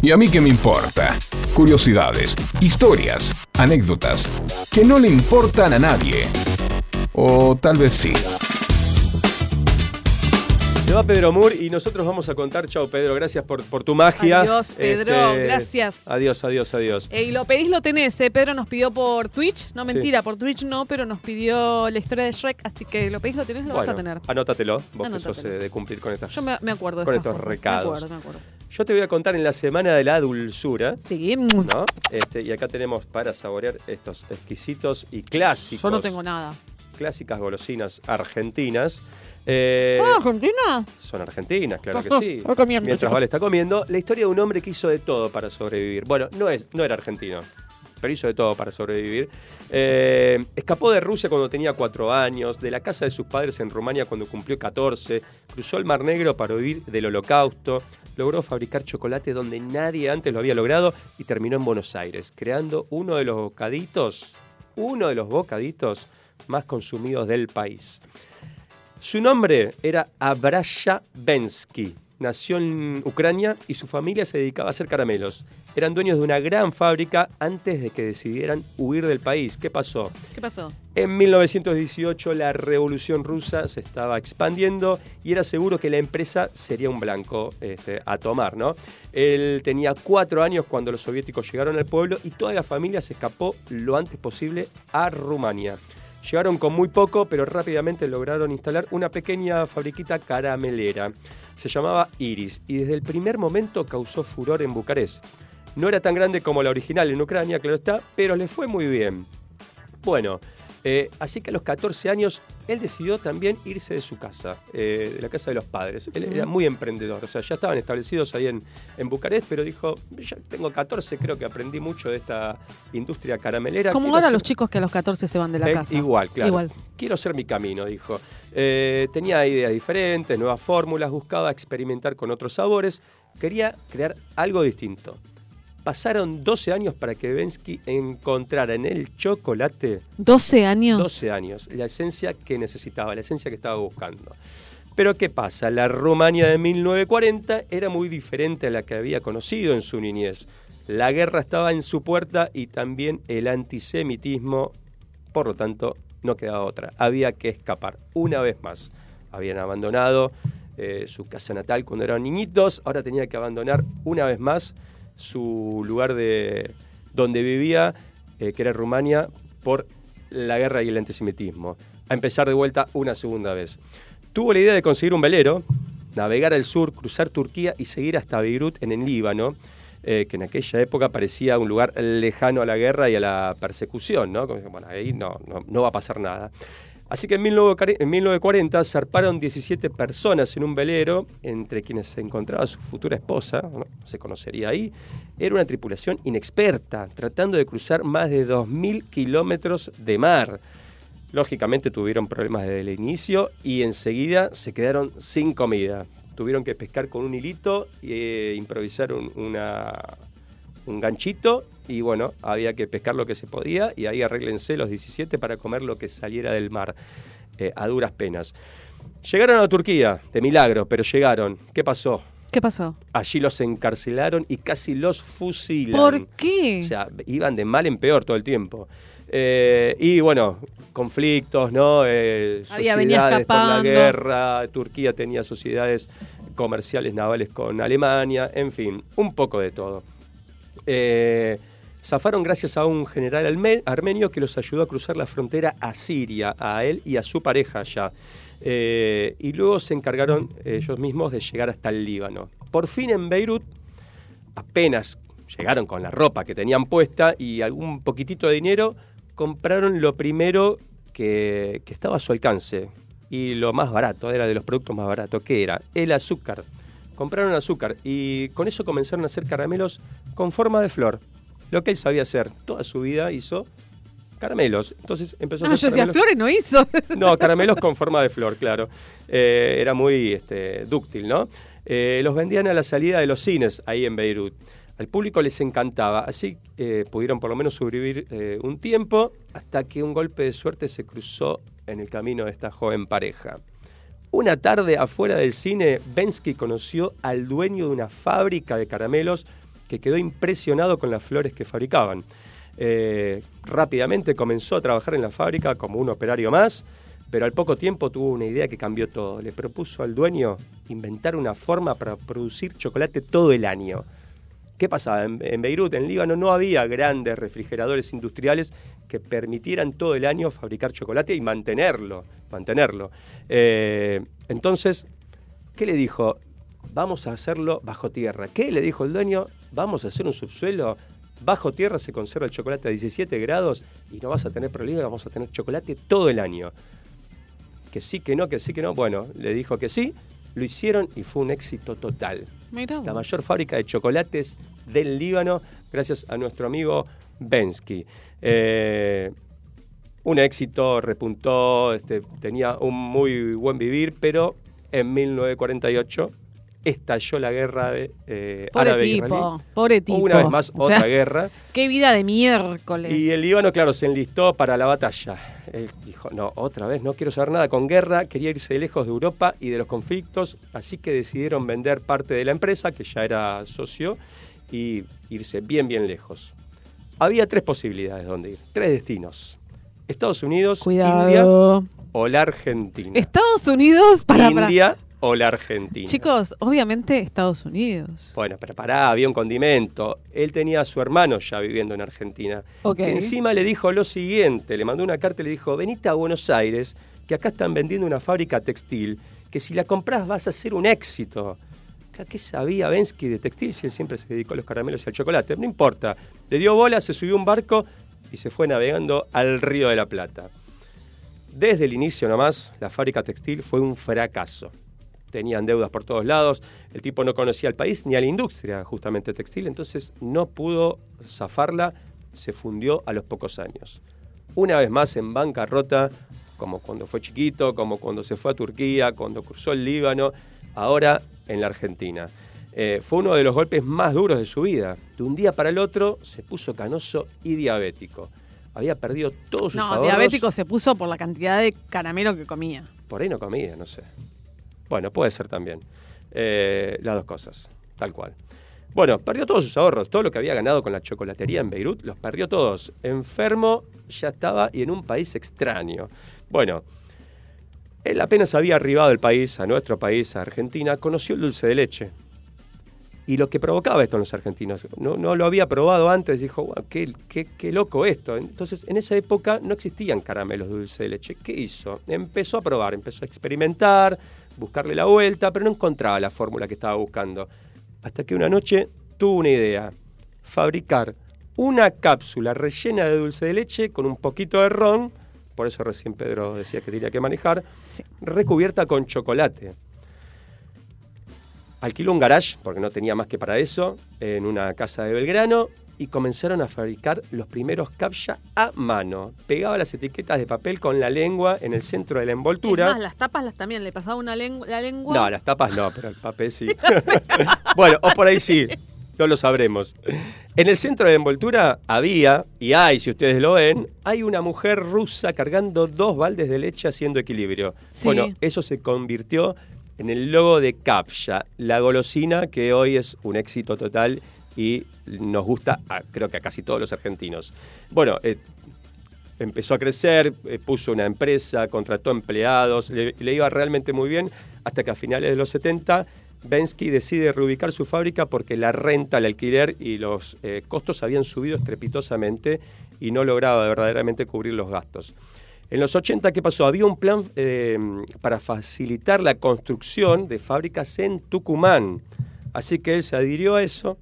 ¿Y a mí qué me importa? Curiosidades, historias, anécdotas, que no le importan a nadie. O tal vez sí. Se va Pedro Moore y nosotros vamos a contar. Chao, Pedro, gracias por, por tu magia. Este, Adiós, Pedro, gracias. Adiós, adiós, adiós. Eh, y lo pedís, lo tenés. eh. Pedro nos pidió por Twitch. No, Sí. mentira, por Twitch no, pero nos pidió la historia de Shrek. Así que lo pedís, lo tenés, lo vas a tener. Anótatelo, vos que sos Anótatelo. eh, de cumplir con estas Yo me, me acuerdo de con estas estos cosas. recados. Me acuerdo, me acuerdo. Yo te voy a contar en la semana de la dulzura. Sí. ¿no? Este, y acá tenemos para saborear estos exquisitos y clásicos. Yo no tengo nada. Clásicas golosinas argentinas. Eh, ¿Ah, Argentina? Son argentinas, claro que *laughs* sí. comiendo, Mientras chico. Vale está comiendo, la historia de un hombre que hizo de todo para sobrevivir. Bueno, no, es, no era argentino, pero hizo de todo para sobrevivir. Eh, escapó de Rusia cuando tenía cuatro años, de la casa de sus padres en Rumania cuando cumplió 14, cruzó el Mar Negro para huir del holocausto, logró fabricar chocolate donde nadie antes lo había logrado y terminó en Buenos Aires, creando uno de los bocaditos, uno de los bocaditos más consumidos del país. Su nombre era Abrasha Bensky. Nació en Ucrania y su familia se dedicaba a hacer caramelos. Eran dueños de una gran fábrica antes de que decidieran huir del país. ¿Qué pasó? ¿Qué pasó? En 1918 la revolución rusa se estaba expandiendo y era seguro que la empresa sería un blanco este, a tomar, ¿no? Él tenía cuatro años cuando los soviéticos llegaron al pueblo y toda la familia se escapó lo antes posible a Rumania. Llegaron con muy poco, pero rápidamente lograron instalar una pequeña fabriquita caramelera. Se llamaba Iris y desde el primer momento causó furor en Bucarest. No era tan grande como la original en Ucrania, claro está, pero le fue muy bien. Bueno, eh, así que a los 14 años él decidió también irse de su casa, eh, de la casa de los padres. Él era muy emprendedor, o sea, ya estaban establecidos ahí en, en Bucarest, pero dijo, ya tengo 14, creo que aprendí mucho de esta industria caramelera. Como ahora ser- los chicos que a los 14 se van de la Eh, casa. Igual, claro. Igual. Quiero ser mi camino, dijo. Tenía ideas diferentes, nuevas fórmulas, buscaba experimentar con otros sabores, quería crear algo distinto. Pasaron 12 años para que Bensky encontrara en el chocolate 12 años. 12 años, la esencia que necesitaba, la esencia que estaba buscando. Pero ¿qué pasa? La Rumania de 1940 era muy diferente a la que había conocido en su niñez. La guerra estaba en su puerta y también el antisemitismo, por lo tanto, no quedaba otra. Había que escapar. Una vez más, habían abandonado eh, su casa natal cuando eran niñitos, ahora tenía que abandonar una vez más su lugar de donde vivía, eh, que era Rumania, por la guerra y el antisemitismo. A empezar de vuelta una segunda vez. Tuvo la idea de conseguir un velero, navegar al sur, cruzar Turquía y seguir hasta Beirut en el Líbano, eh, que en aquella época parecía un lugar lejano a la guerra y a la persecución, ¿no? Como, bueno, ahí no, no, no va a pasar nada. Así que en 1940 en 1940 zarparon 17 personas en un velero, entre quienes se encontraba su futura esposa, ¿no? se conocería ahí. Era una tripulación inexperta, tratando de cruzar más de 2.000 kilómetros de mar. Lógicamente tuvieron problemas desde el inicio y enseguida se quedaron sin comida. Tuvieron que pescar con un hilito e improvisar un, una- un ganchito y bueno, había que pescar lo que se podía y ahí arréglense los 17 para comer lo que saliera del mar, eh, a duras penas. Llegaron a Turquía, de milagro, pero llegaron. ¿Qué pasó? ¿Qué pasó? Allí los encarcelaron y casi los fusilan. ¿Por qué? O sea, iban de mal en peor todo el tiempo. Eh, y bueno, conflictos, ¿no? Eh, Había- sociedades por la guerra, Turquía tenía sociedades comerciales navales con Alemania, en fin, un poco de todo. Eh, zafaron gracias a un general armenio que los ayudó a cruzar la frontera a Siria, a él y a su pareja allá. Eh, y luego se encargaron ellos mismos de llegar hasta el Líbano. Por fin en Beirut, apenas llegaron con la ropa que tenían puesta y algún poquitito de dinero, compraron lo primero que, que estaba a su alcance. Y lo más barato, era de los productos más baratos, que era el azúcar. Compraron azúcar y con eso comenzaron a hacer caramelos con forma de flor. Lo que él sabía hacer. Toda su vida hizo caramelos. Entonces empezó a No, hacer yo decía, caramelos- Flores no hizo. *laughs* no, caramelos con forma de flor, claro. Eh, era muy este, dúctil, ¿no? Eh, los vendían a la salida de los cines ahí en Beirut. Al público les encantaba, así eh, pudieron por lo menos sobrevivir un tiempo hasta que un golpe de suerte se cruzó en el camino de esta joven pareja. Una tarde afuera del cine, Bensky conoció al dueño de una fábrica de caramelos que quedó impresionado con las flores que fabricaban. Eh, rápidamente comenzó a trabajar en la fábrica como un operario más, pero al poco tiempo tuvo una idea que cambió todo. Le propuso al dueño inventar una forma para producir chocolate todo el año. ¿Qué pasaba? En, en Beirut, en Líbano, no había grandes refrigeradores industriales que permitieran todo el año fabricar chocolate y mantenerlo. mantenerlo. Eh, entonces, ¿qué le dijo? Vamos a hacerlo bajo tierra. ¿Qué le dijo el dueño? Vamos a hacer un subsuelo. Bajo tierra se conserva el chocolate a 17 grados y no vas a tener problemas, vamos a tener chocolate todo el año. Que sí, que no, que sí, que no. Bueno, le dijo que sí, lo hicieron y fue un éxito total. La mayor fábrica de chocolates del Líbano, gracias a nuestro amigo Bensky. Eh, un éxito, repuntó, este, tenía un muy buen vivir, pero en 1948 estalló la guerra de, eh, Pobre tipo, pobre tipo. Una vez más, *laughs* O sea, otra guerra. Qué vida de miércoles. Y el Líbano, claro, se enlistó para la batalla. Él dijo, no, otra vez, no quiero saber nada con guerra, quería irse lejos de Europa y de los conflictos, así que decidieron vender parte de la empresa, que ya era socio, y irse bien, bien lejos. Había tres posibilidades donde ir, tres destinos. Estados Unidos, Cuidado. India o la Argentina. Estados Unidos para, para- India o la Argentina. Chicos, obviamente Estados Unidos. Bueno, pero pará, había un condimento. Él tenía a su hermano ya viviendo en Argentina. Ok. Que encima le dijo lo siguiente, le mandó una carta y le dijo, venite a Buenos Aires, que acá están vendiendo una fábrica textil, que si la compras vas a ser un éxito. ¿Qué sabía Bensky de textil si él siempre se dedicó a los caramelos y al chocolate? No importa. Le dio bola, se subió un barco y se fue navegando al Río de la Plata. Desde el inicio nomás, la fábrica textil fue un fracaso. Tenían deudas por todos lados, el tipo no conocía al país ni a la industria justamente textil, entonces no pudo zafarla, se fundió a los pocos años. Una vez más en bancarrota, como cuando fue chiquito, como cuando se fue a Turquía, cuando cruzó el Líbano, ahora en la Argentina. Eh, fue uno de los golpes más duros de su vida. De un día para el otro se puso canoso y diabético. Había perdido todos sus No, ahorros. diabético se puso por la cantidad de caramelo que comía. Por ahí no comía, no sé. Bueno, puede ser también. Eh, las dos cosas, tal cual. Bueno, perdió todos sus ahorros, todo lo que había ganado con la chocolatería en Beirut, los perdió todos. Enfermo ya estaba y en un país extraño. Bueno, él apenas había arribado al país, a nuestro país, a Argentina, conoció el dulce de leche. Y lo que provocaba esto en los argentinos, no, no lo había probado antes, dijo, "Guau, qué, qué- qué loco esto. Entonces, en esa época no existían caramelos de dulce de leche. ¿Qué hizo? Empezó a probar, empezó a experimentar, buscarle la vuelta, pero no encontraba la fórmula que estaba buscando. Hasta que una noche tuvo una idea, fabricar una cápsula rellena de dulce de leche con un poquito de ron, por eso recién Pedro decía que tenía que manejar, recubierta con chocolate. Alquiló un garage, porque no tenía más que para eso, en una casa de Belgrano, y comenzaron a fabricar los primeros captcha a mano. Pegaba las etiquetas de papel con la lengua en el centro de la envoltura. más, las tapas las también le pasaba una lengua, la lengua. No, las tapas no, pero el papel sí. *laughs* *laughs* bueno, o por ahí sí, no lo sabremos. En el centro de envoltura había, y hay, si ustedes lo ven, hay una mujer rusa cargando dos baldes de leche haciendo equilibrio. Sí. Bueno, eso se convirtió en el logo de Captcha, la golosina que hoy es un éxito total y nos gusta, a- creo que a casi todos los argentinos. Bueno, eh, empezó a crecer, eh, puso una empresa, contrató empleados, le, le iba realmente muy bien, hasta que a finales de los 70 Bensky decide reubicar su fábrica porque la renta, el alquiler y los eh, costos habían subido estrepitosamente y no lograba verdaderamente cubrir los gastos. En los 80, ¿qué pasó? Había un plan eh, para facilitar la construcción de fábricas en Tucumán. Así que él se adhirió a eso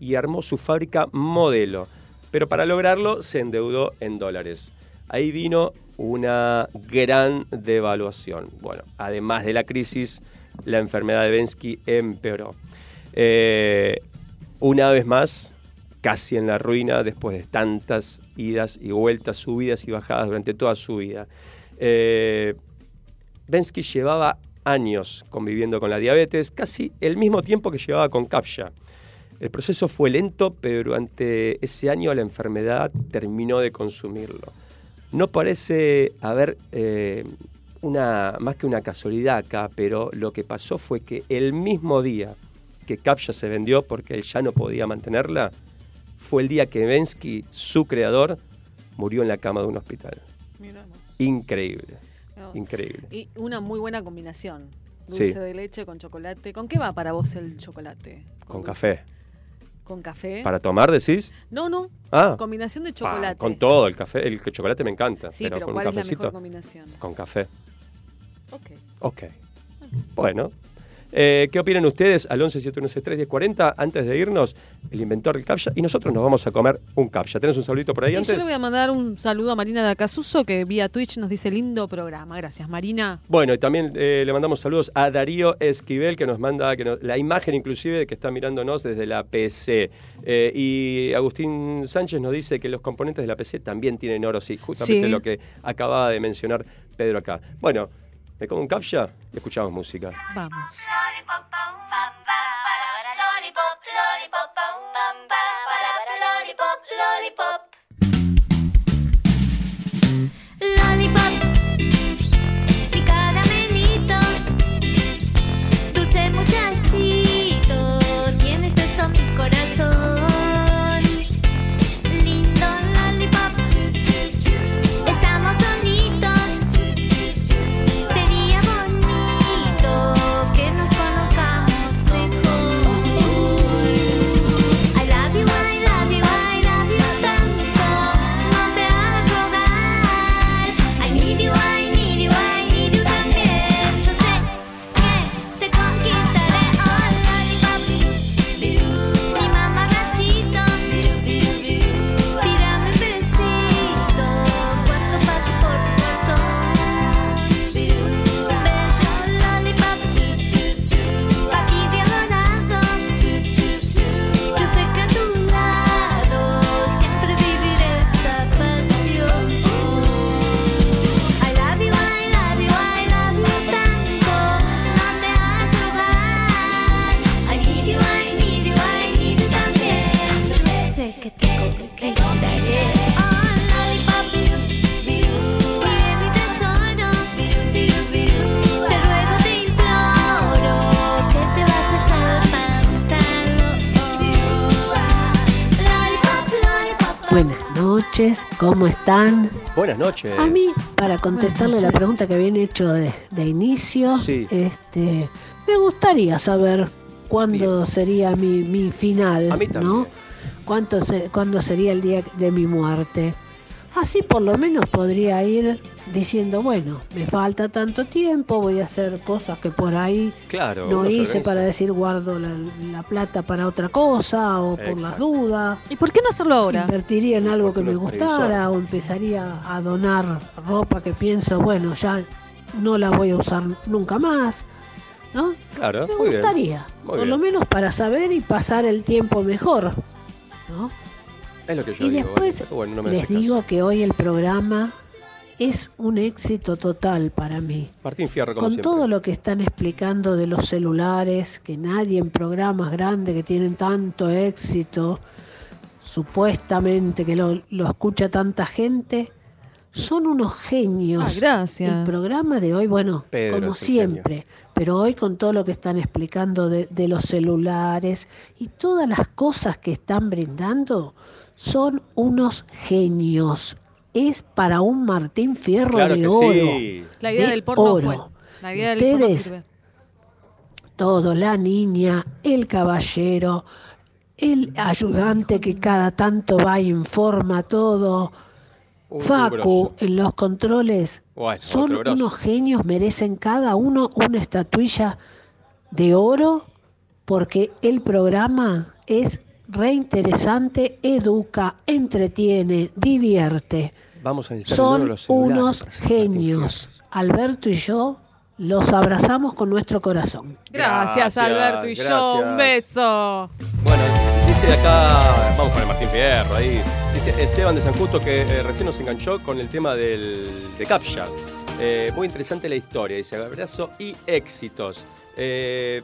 y armó su fábrica modelo. Pero para lograrlo se endeudó en dólares. Ahí vino una gran devaluación. Bueno, además de la crisis, la enfermedad de Bensky empeoró. Eh, una vez más, casi en la ruina después de tantas idas y vueltas, subidas y bajadas durante toda su vida. Eh, Bensky llevaba años conviviendo con la diabetes, casi el mismo tiempo que llevaba con Captcha. El proceso fue lento, pero durante ese año la enfermedad terminó de consumirlo. No parece haber eh, una, más que una casualidad acá, pero lo que pasó fue que el mismo día que Captcha se vendió porque él ya no podía mantenerla fue el día que Bensky, su creador, murió en la cama de un hospital. Increíble. Increíble. Y una muy buena combinación. Sí. Dulce de leche con chocolate. ¿Con qué va para vos el chocolate? Con café. ¿Con café? ¿Para tomar, decís? No, no. Ah. Combinación de Ah, chocolate. con todo, el café. El chocolate me encanta. Sí, pero, pero con ¿cuál un es la cafecito. mejor combinación? Con café. Ok. Ok. Bueno. Eh, ¿Qué opinan ustedes al 1171631040 antes de irnos? El inventor del captcha. Y nosotros nos vamos a comer un captcha. ¿Tenés un saludito por ahí Y yo antes? le voy a mandar un saludo a Marina de Acasuso que vía Twitch nos dice lindo programa. Gracias, Marina. Bueno, y también eh, le mandamos saludos a Darío Esquivel, que nos manda que nos- la imagen inclusive de que está mirándonos desde la PC. Eh, y Agustín Sánchez nos dice que los componentes de la PC también tienen oro, sí, justamente Sí. lo que acababa de mencionar Pedro acá. Bueno, me como un captcha y escuchamos música. Vamos. Lollipop, noches, ¿cómo están? Buenas noches. A mí, para contestarle la pregunta que habían hecho de, de inicio, Sí. este, me gustaría saber cuándo sería mi, mi final, A mí también. ¿no? ¿Cuánto se- ¿Cuándo sería el día de mi muerte? Así por lo menos podría ir diciendo, bueno, me falta tanto tiempo, voy a hacer cosas que por ahí Claro. no hice para decir guardo la, la plata para otra cosa o por las dudas. ¿Y por qué no hacerlo ahora? Invertiría en algo que me gustara o empezaría a donar ropa que pienso, bueno, ya no la voy a usar nunca más. ¿No? Claro, Me muy bien. gustaría, Muy por bien. lo menos para saber y pasar el tiempo mejor. ¿no? Es lo que yo y digo. después pero bueno, no me les caso. digo que hoy el programa es un éxito total para mí. Martín Fierro, como Con siempre. todo lo que están explicando de los celulares, que nadie en programas grandes que tienen tanto éxito, supuestamente que lo, lo escucha tanta gente, son unos genios. Ah, gracias. El programa de hoy, bueno, Pedro como siempre, pero hoy con todo lo que están explicando de, de los celulares y todas las cosas que están brindando, son unos genios. Es para un Martín Fierro Claro de que oro. sí. La idea de del porno oro. fue. La idea del porno sirve. todo, la niña, el caballero, el ayudante que cada tanto va y informa todo, Un Facu grosso. en los controles, Bueno, son unos genios, merecen cada uno una estatuilla de oro porque el programa es reinteresante, educa, entretiene, divierte. Vamos a Son los unos genios. Alberto y yo los abrazamos con nuestro corazón. Gracias, Gracias, Alberto y yo. Un beso. Bueno, dice de acá, vamos con el Martín Fierro ahí. Dice Esteban de San Justo que eh, recién nos enganchó con el tema del, de Captcha. Eh, muy interesante la historia, dice abrazo y éxitos. Eh,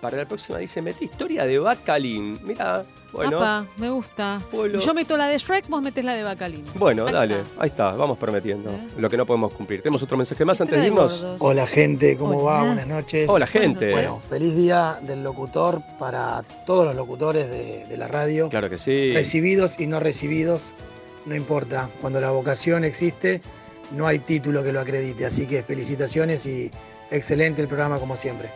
para la próxima dice, metí historia de Bacalín. Mira, bueno. Apa, me gusta. Yo meto la de Shrek, vos metes la de Bacalín. Bueno, Ahí dale, está. ahí está, vamos prometiendo lo que no podemos cumplir. ¿Tenemos otro mensaje más antes Historia de de irnos? gordos. Hola gente, ¿cómo Hola. va? Buenas noches. Hola, gente. Bueno, feliz día del locutor para todos los locutores de, de la radio. Claro que sí. Recibidos y no recibidos, no importa. Cuando la vocación existe, no hay título que lo acredite. Así que felicitaciones y excelente el programa como siempre.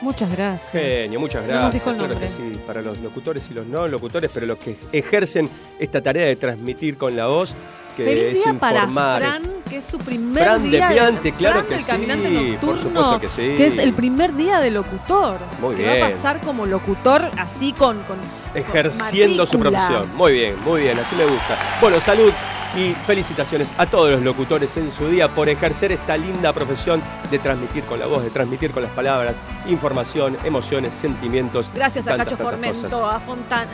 Muchas gracias. Genio, muchas No nos gracias. dijo el Claro que sí, para los locutores y los no locutores, pero los que ejercen esta tarea de transmitir con la voz, que Feliz es día para. Fran, que es su primer Fran de día. Piante, claro Fran que sí, Caminante Nocturno, por supuesto que sí. que es el primer día de locutor. Muy que va a pasar como locutor así con... con ejerciendo su profesión. Muy bien, muy bien, así me gusta. Bueno, salud y felicitaciones a todos los locutores en su día por ejercer esta linda profesión de transmitir con la voz, de transmitir con las palabras, información, emociones, sentimientos. Gracias a tantas, Cacho tantas Formento, cosas. a Fontana...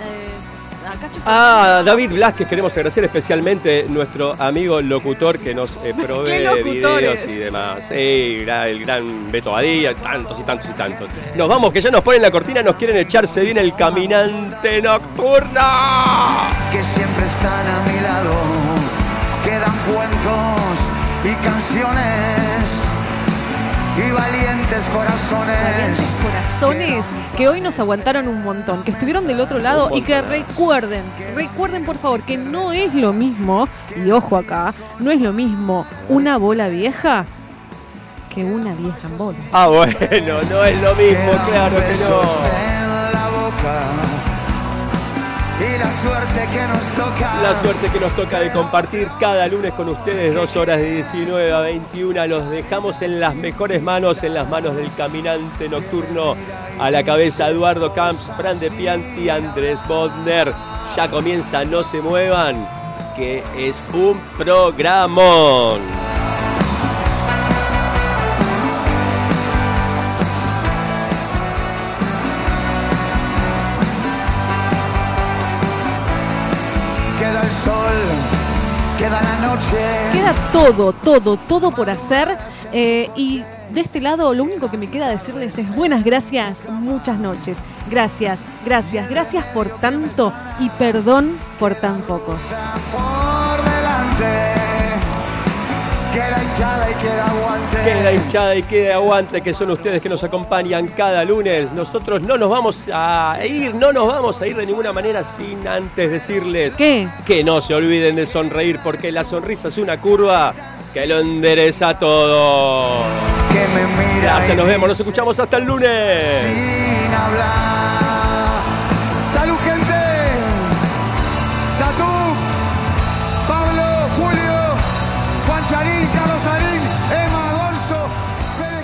a Cacho A David Blasquez queremos agradecer especialmente nuestro amigo locutor que nos eh, *laughs* provee ¿Qué videos y demás. Sí, el gran Beto Badía, tantos y tantos y tantos. Nos vamos, que ya nos ponen la cortina, nos quieren echarse bien el caminante nocturno. que siempre están a mi lado. Cuentos y canciones y valientes corazones. corazones que hoy nos aguantaron un montón, que estuvieron del otro lado y que recuerden, recuerden por favor que no es lo mismo, y ojo acá, no es lo mismo una bola vieja que una vieja en bola. Ah, bueno, no es lo mismo, claro que no. en la boca y la suerte que nos toca. La suerte que nos toca de compartir cada lunes con ustedes, dos horas de 19 a 21. Los dejamos en las mejores manos, en las manos del caminante nocturno. A la cabeza Eduardo Camps, Fran de Pianti, Andrés Bodner. Ya comienza, no se muevan, que es un programón. Queda todo, todo, todo por hacer eh, y de este lado lo único que me queda decirles es buenas gracias, muchas noches. Gracias, gracias, gracias por tanto y perdón por tan poco. Queda hinchada y queda aguante. Queda hinchada y queda aguante, que son ustedes que nos acompañan cada lunes. Nosotros no nos vamos a ir, no nos vamos a ir de ninguna manera sin antes decirles ¿Qué? que no se olviden de sonreír, porque la sonrisa es una curva que lo endereza todo. Que me mira Gracias, nos vemos, nos escuchamos hasta el lunes. sin hablar.